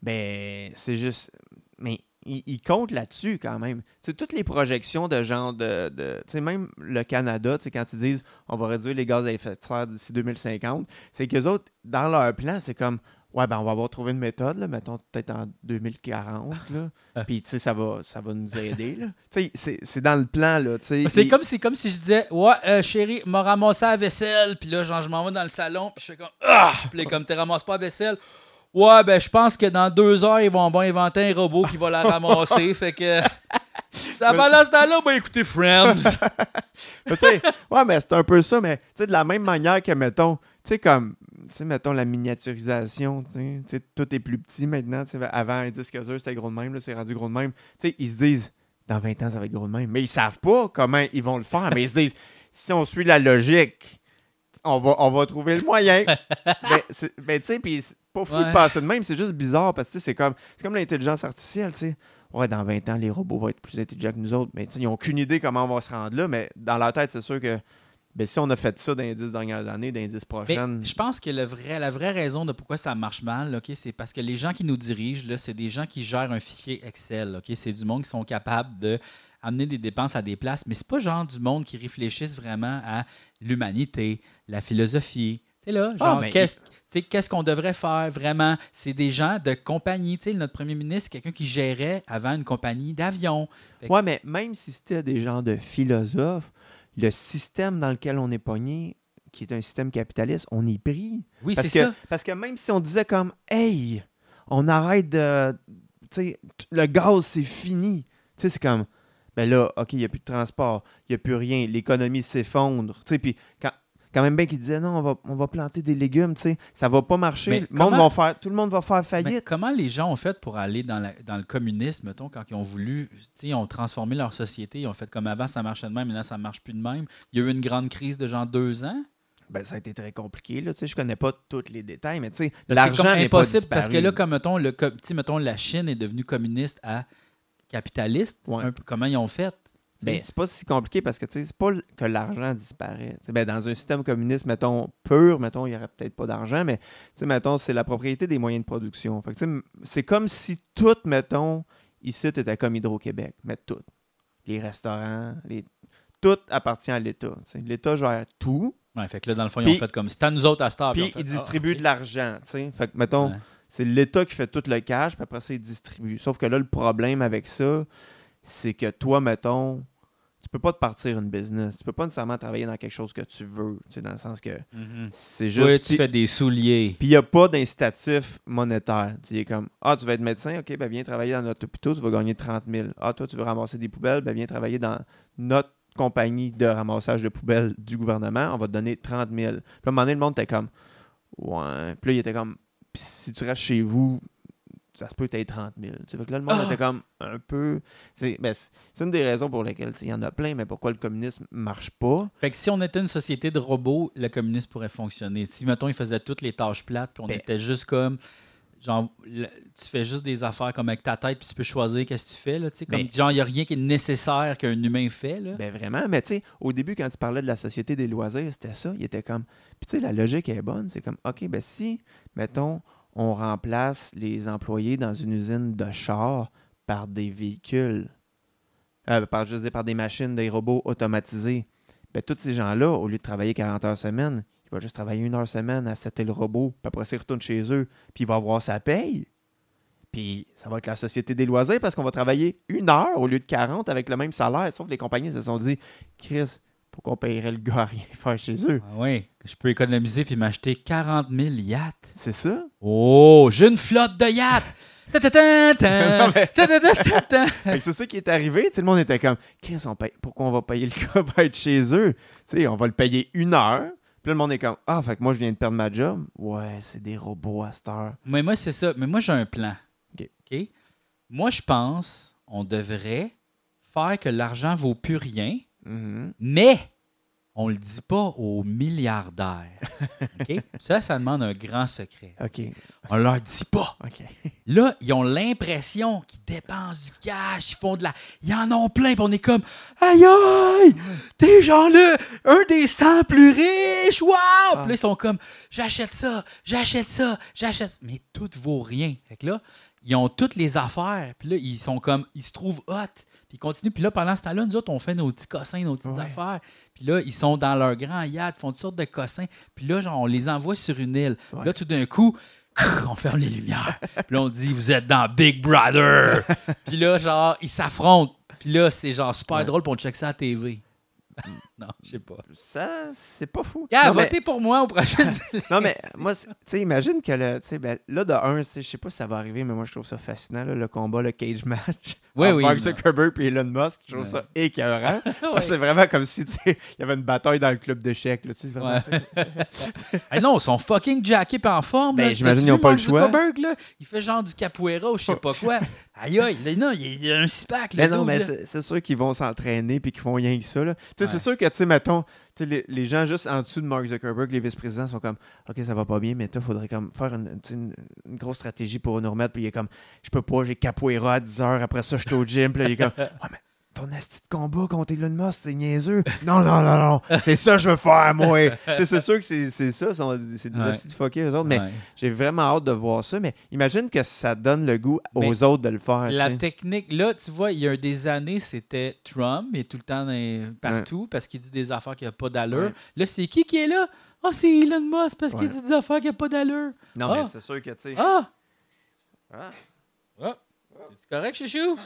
Ben, c'est juste. Mais il, il compte là-dessus quand même. C'est toutes les projections de genre de. de tu sais, même le Canada, tu sais, quand ils disent on va réduire les gaz à effet de serre d'ici 2050, c'est qu'eux autres, dans leur plan, c'est comme. Ouais, ben on va avoir trouvé une méthode, là, mettons peut-être en 2040, là. Puis, tu sais, ça va, ça va nous aider, là. Tu sais, c'est- dans le plan, là, tu sais. C'est comme, si- comme si je disais, ouais, euh, chérie, m'a ramassé la vaisselle, puis là, genre, je m'en vais dans le salon, puis je fais comme, ah! Puis là, comme, tu ramasses pas la vaisselle, ouais, ben, je pense que dans deux heures, ils vont, vont inventer un robot qui va la ramasser, fait que. Ça pendant ce temps-là, ben, écoutez, Friends. Mais ouais, mais c'est un peu ça, mais tu sais, de la même manière que, mettons, tu sais, comme, sais, mettons la miniaturisation, tu sais, tout est plus petit maintenant, avant, un disque dur, c'était gros de même, là, c'est rendu gros de même. Tu sais, ils se disent, dans 20 ans, ça va être gros de même, mais ils savent pas comment ils vont le faire, mais ils se disent, si on suit la logique, on va, on va trouver le moyen. mais, c'est- mais tu sais, puis pas fou Ouais. de passer de même, c'est juste bizarre, parce que c'est comme, c'est comme l'intelligence artificielle, tu sais. Ouais, dans 20 ans, les robots vont être plus intelligents que nous autres. Mais tu sais, ils n'ont aucune idée comment on va se rendre là. Mais dans leur tête, c'est sûr que ben, si on a fait ça dans les 10 dernières années, dans les 10 Mais prochaines. je pense que le vrai, la vraie raison de pourquoi ça marche mal, ok, c'est parce que les gens qui nous dirigent, là, c'est des gens qui gèrent un fichier Excel. ok, C'est du monde qui sont capables de amener des dépenses à des places, mais c'est pas genre du monde qui réfléchissent vraiment à l'humanité, la philosophie. Tu sais là, Ah, genre mais- qu'est-ce tu sais, qu'est-ce qu'on devrait faire vraiment? C'est des gens de compagnie. Tu sais, notre premier ministre, c'est quelqu'un qui gérait avant une compagnie d'avions. Ouais, mais même si c'était des gens de philosophes, le système dans lequel on est pogné, qui est un système capitaliste, on est pris. Oui, c'est ça. parce que même si on disait comme Hey, on arrête de. Tu sais, le gaz, c'est fini. Tu sais, c'est comme. Ben là, OK, il n'y a plus de transport, il n'y a plus rien, l'économie s'effondre. Tu sais, puis quand, quand même bien qu'ils disaient non, on va, on va planter des légumes, tu sais, ça va pas marcher. Mais Le monde comment- va faire, tout le monde va faire Mais faillite. comment les gens ont fait pour aller dans, la- dans le communisme, mettons, quand ils ont voulu, tu sais, ils ont transformé leur société, ils ont fait comme avant, ça marchait de même, maintenant ça marche plus de même. Il y a eu une grande crise de genre deux ans. Ben, ça a été très compliqué. Là, tu sais, je connais pas tous les détails, mais tu l'argent n'est pas parce que là, comme mettons, le, mettons, la Chine est devenue communiste à capitaliste. Ouais. Un peu comment ils ont fait? Ben, c'est pas si compliqué parce que c'est pas que l'argent disparaît. Ben, dans un système communiste, mettons, pur, mettons, il n'y aurait peut-être pas d'argent, mais mettons, c'est la propriété des moyens de production. Fait c'est comme si tout, mettons, ici, était comme Hydro-Québec, mais tout. Les restaurants, les... tout appartient à l'État. L'État gère tout, Ouais, fait que là, dans le fond, ils ont fait comme c'est à nous autres à Star. puis il distribue de l'argent. Fait que, mettons, Ouais. c'est l'État qui fait tout le cash, puis après ça, il distribue. Sauf que là, le problème avec ça, c'est que toi, mettons, tu peux pas te partir une business. Tu peux pas nécessairement travailler dans quelque chose que tu veux. tu sais, Dans le sens que c'est juste. Oui, tu fais des souliers. Puis il n'y a pas d'incitatif monétaire. Tu es comme Ah, tu vas être médecin, ok, ben viens travailler dans notre hôpital, tu vas gagner 30 000. Ah, toi, tu veux ramasser des poubelles, ben viens travailler dans notre compagnie de ramassage de poubelles du gouvernement, on va te donner 30 000. Puis à un moment donné, le monde était comme Ouais. Puis là, il était comme si tu restes chez vous, ça se peut être 30 000. Tu sais, que là, le monde Ah! était comme un peu. C'est ben, c'est- une des raisons pour lesquelles il y en a plein, mais pourquoi le communisme marche pas? Fait que si on était une société de robots, le communisme pourrait fonctionner. Si, mettons, ils faisaient toutes les tâches plates, puis on Ben- était juste comme. Genre, le- tu fais juste des affaires comme avec ta tête, puis tu peux choisir qu'est-ce que tu fais. Là, comme, Ben- genre, il n'y a rien qui est nécessaire qu'un humain fait. Là. Ben vraiment, mais tu sais, au début, quand tu parlais de la société des loisirs, c'était ça. Il était comme. Puis tu sais, la logique est bonne. C'est comme, OK, ben si, mettons, on remplace les employés dans une usine de char par des véhicules, euh, par, par des machines, des robots automatisés, ben tous ces gens-là, au lieu de travailler 40 heures semaine, il va juste travailler une heure semaine à setter le robot, puis après il retourne chez eux, puis il va avoir sa paye. Puis ça va être la société des loisirs parce qu'on va travailler une heure au lieu de 40 avec le même salaire. Sauf que les compagnies se sont dit, Chris, pourquoi on payerait le gars à rien faire chez eux? Ah oui, je peux économiser puis m'acheter 40 000 yachts. C'est ça? Oh, j'ai une flotte de yachts! Mais- c'est ça qui est arrivé. Sais, le monde était comme, Chris, on paye... pourquoi on va payer le gars pour être chez eux? On va le payer une heure. Puis là, le monde est comme, ah, fait que moi, je viens de perdre ma job. Ouais, c'est des robots à cette heure. Mais moi, c'est ça. Mais moi, j'ai un plan. OK? Moi, je pense on devrait faire que l'argent vaut plus rien, Mhm. mais on le dit pas aux milliardaires. Ça, ça demande un grand secret. On leur dit pas. Là, ils ont l'impression qu'ils dépensent du cash, ils font de la. Ils en ont plein, puis on est comme Aïe aïe! Des gens-là, un des 100 plus riches! Wow! Puis là, ils sont comme J'achète ça, j'achète ça, j'achète ça. Mais tout vaut rien. Fait que là, ils ont toutes les affaires, puis là, ils sont comme. Ils se trouvent hot. Puis ils continuent. Puis là, pendant ce temps-là, nous autres, on fait nos petits cossins, nos petites Ouais. affaires. Puis là, ils sont dans leur grand yacht, font toutes sortes de cossins. Puis là, genre, on les envoie sur une île. Puis. Là, tout d'un coup, on ferme les lumières. Puis là, on dit, vous êtes dans Big Brother. puis là, genre, ils s'affrontent. Puis là, c'est genre super Ouais. drôle pour on check ça à TV. non, je sais pas. Ça, c'est pas fou. Yeah, non, mais, votez pour moi au prochain. non, mais moi, tu sais, imagine que le, ben, là, de un, je sais pas si ça va arriver, mais moi, je trouve ça fascinant, là, le combat, le cage match. Oui, oui, Mark. Zuckerberg et Elon Musk, je trouve Ouais. ça écœurant. Ouais. c'est vraiment comme si, tu sais, il y avait une bataille dans le club d'échecs, là, tu sais, c'est vraiment Ouais. Ah non, ils sont fucking jackés en forme. Ben, j'imagine qu'ils ont vu pas le choix. Zuckerberg, là, il fait genre du capoeira ou je sais pas quoi. Aïe aïe, non, il y a- un six-pack. le Mais non, mais c'est sûr qu'ils vont s'entraîner puis qu'ils font rien que ça. là. Tu sais. C'est sûr que, tu sais, mettons, les, les gens juste en dessous de Mark Zuckerberg, les vice-présidents, sont comme OK, ça va pas bien, mais toi, faudrait comme faire une, une- grosse stratégie pour nous remettre. Puis il est comme Je peux pas, j'ai capoeira à 10 heures, après ça, je suis au gym. Puis là, il est comme mais ton asti de combat contre Elon Musk, c'est niaiseux. non, non, non, non, c'est ça que je veux faire, moi. C'est sûr que c'est ça, c'est des Ouais. de fuckés, eux autres. Mais Ouais. j'ai vraiment hâte de voir ça. Mais imagine que ça donne le goût aux Mais autres de le faire. La technique, là, tu vois, il y a des années, c'était Trump, il est tout le temps dans partout parce qu'il dit des affaires qui n'ont pas d'allure. Là, c'est qui qui est là? Ah, c'est Elon Musk parce qu'il dit des affaires qui n'ont pas d'allure. Non, mais Ah. c'est sûr que, tu sais. Ah! Ah. Ah! C'est correct, chouchou?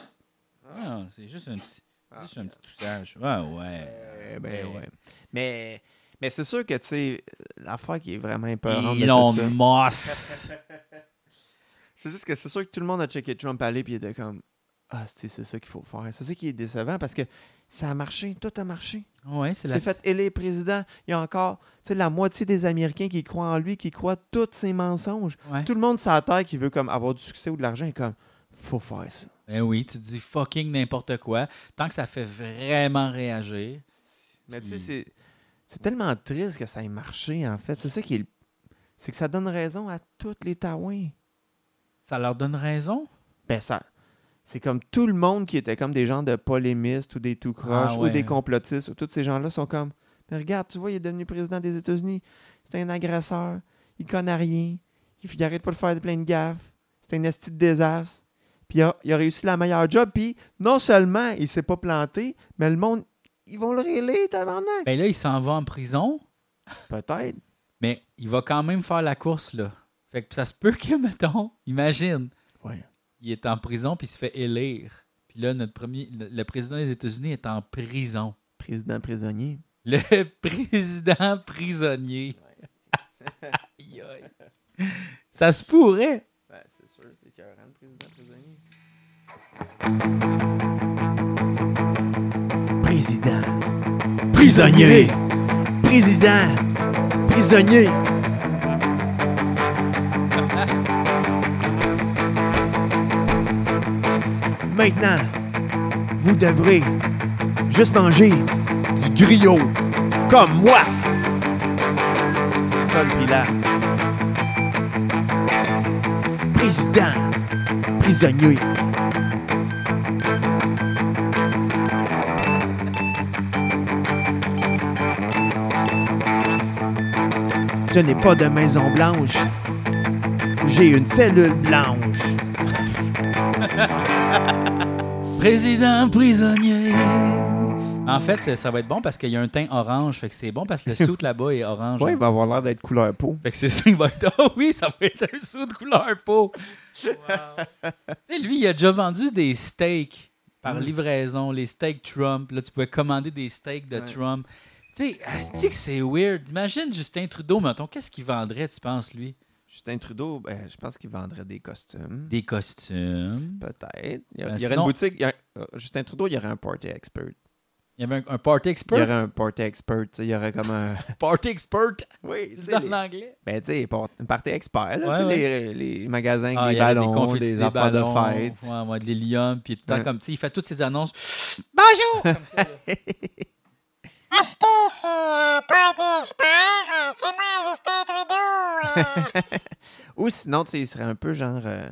Ah, c'est juste un petit, Ah. juste un petit toussage. Ouais, ouais. Euh, ben Mais- ouais. Mais, mais c'est sûr que, tu sais, l'affaire qui est vraiment épeurante de Elon ça, Musk. c'est juste que c'est sûr que tout le monde a checké Trump aller puis il était comme Ah, c'est ça qu'il faut faire. C'est ça qui est décevant parce que ça a marché, tout a marché. Ouais, c'est la fait élire président. Il y a encore, la moitié des Américains qui croient en lui, qui croient tous ses mensonges. Ouais. Tout le monde sur la terre qui veut comme avoir du succès ou de l'argent est comme Faut faire ça. Ben oui, tu dis fucking n'importe quoi. Tant que ça fait vraiment réagir. Mais tu sais, c'est- c'est tellement triste que ça ait marché, en fait. C'est ça qui est. le- C'est que ça donne raison à tous les Taouins. Ça leur donne raison? Ben, ça. C'est comme tout le monde qui était comme des gens de polémistes ou des tout croches Ah, ou ouais. des complotistes. Ou tous ces gens-là sont comme. Mais regarde, tu vois, il est devenu président des États-Unis. C'est un agresseur. Il connaît rien. Il, il arrête pas de faire plein de gaffes. C'est un esti de désastre. Puis il a, il a réussi la meilleure job. Puis non seulement il s'est pas planté, mais le monde, ils vont le réélire, tabarnak. Ben là, il s'en va en prison, Peut-être. mais il va quand même faire la course, là. Fait que ça se peut que, mettons, imagine, Ouais. il est en prison puis il se fait élire. Puis là, notre premier, le, président des États-Unis est en prison. Président prisonnier. Le président prisonnier. Ça se pourrait. Ben, c'est sûr, c'est écœurant, le président. Président. Prisonnier. Président. Prisonnier. Maintenant, vous devrez juste manger du griot comme moi. C'est ça. Président. Prisonnier. Je n'ai pas de maison blanche. J'ai une cellule blanche. Président prisonnier. En fait, ça va être bon parce qu'il y a un teint orange. Fait que c'est bon parce que le suit là-bas est orange. Ouais, il va avoir l'air d'être couleur peau. Fait que c'est ça, il va être. Oh oui, ça va être un de couleur peau. tu sais, lui, il a déjà vendu des steaks par Mm. livraison, les steaks Trump. Là, tu pouvais commander des steaks de Ouais. Trump. Tu sais, que c'est weird. Imagine Justin Trudeau, mettons, qu'est-ce qu'il vendrait, tu penses, lui? Justin Trudeau, ben, je pense qu'il vendrait des costumes. Des costumes. Peut-être. Il y, a- Ben, il y aurait sinon- une boutique. il y a- euh, Justin Trudeau, il y aurait un party expert. Il y avait un, un party Il y expert. aurait un party expert. Il y aurait comme un. Party expert? oui, C'est en les- anglais. Ben, tu sais, un party expert. Là, Ouais, ouais. Les, les magasins Ah, des avait ballons, confettis, des, des affaires ballons, de fête. Ouais, ouais, de l'hélium, puis tout le temps Ouais. comme, tu sais, il fait toutes ses annonces. Bonjour! Comme ça, là. Achetez chez euh, Expert, euh, moi Justin Trudeau. euh. Ou sinon, tu sais, il serait un peu genre euh,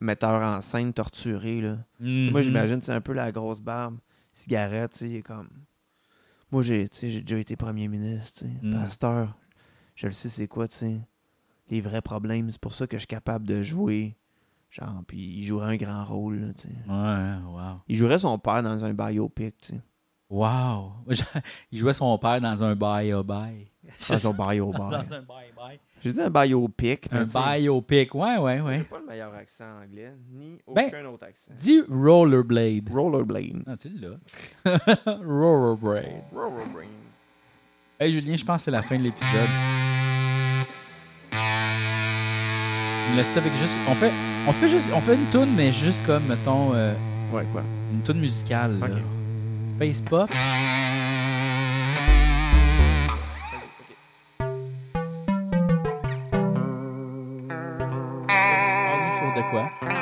metteur en scène torturé. Là. Moi, Mhm. j'imagine, c'est un peu la grosse barbe, cigarette, tu sais, comme. Moi, j'ai tu sais, j'ai déjà été premier ministre, tu sais. Mm. Pasteur, je le sais, c'est quoi, tu sais. Les vrais problèmes, c'est pour ça que je suis capable de jouer. Genre, puis il jouerait un grand rôle, là, tu sais. Ouais, wow. Il jouerait son père dans un biopic, tu sais. Wow. Il jouait son père dans un bye-bye. Dans un biopic. Dans un bye-bye. J'ai dit un biopic. Un biopic. Ouais, ouais, J'ai ouais. pas le meilleur accent anglais, ni Ben, aucun autre accent. Dis rollerblade. Rollerblade. Ah, tu l'as. rollerblade. Rollerblade. Hey Julien, je pense que c'est la fin de l'épisode. Tu me laisses ça avec juste. On fait, on fait juste. On fait une tune, mais juste comme, mettons, euh, Ouais, quoi? une tune musicale. là. Space pop. De quoi?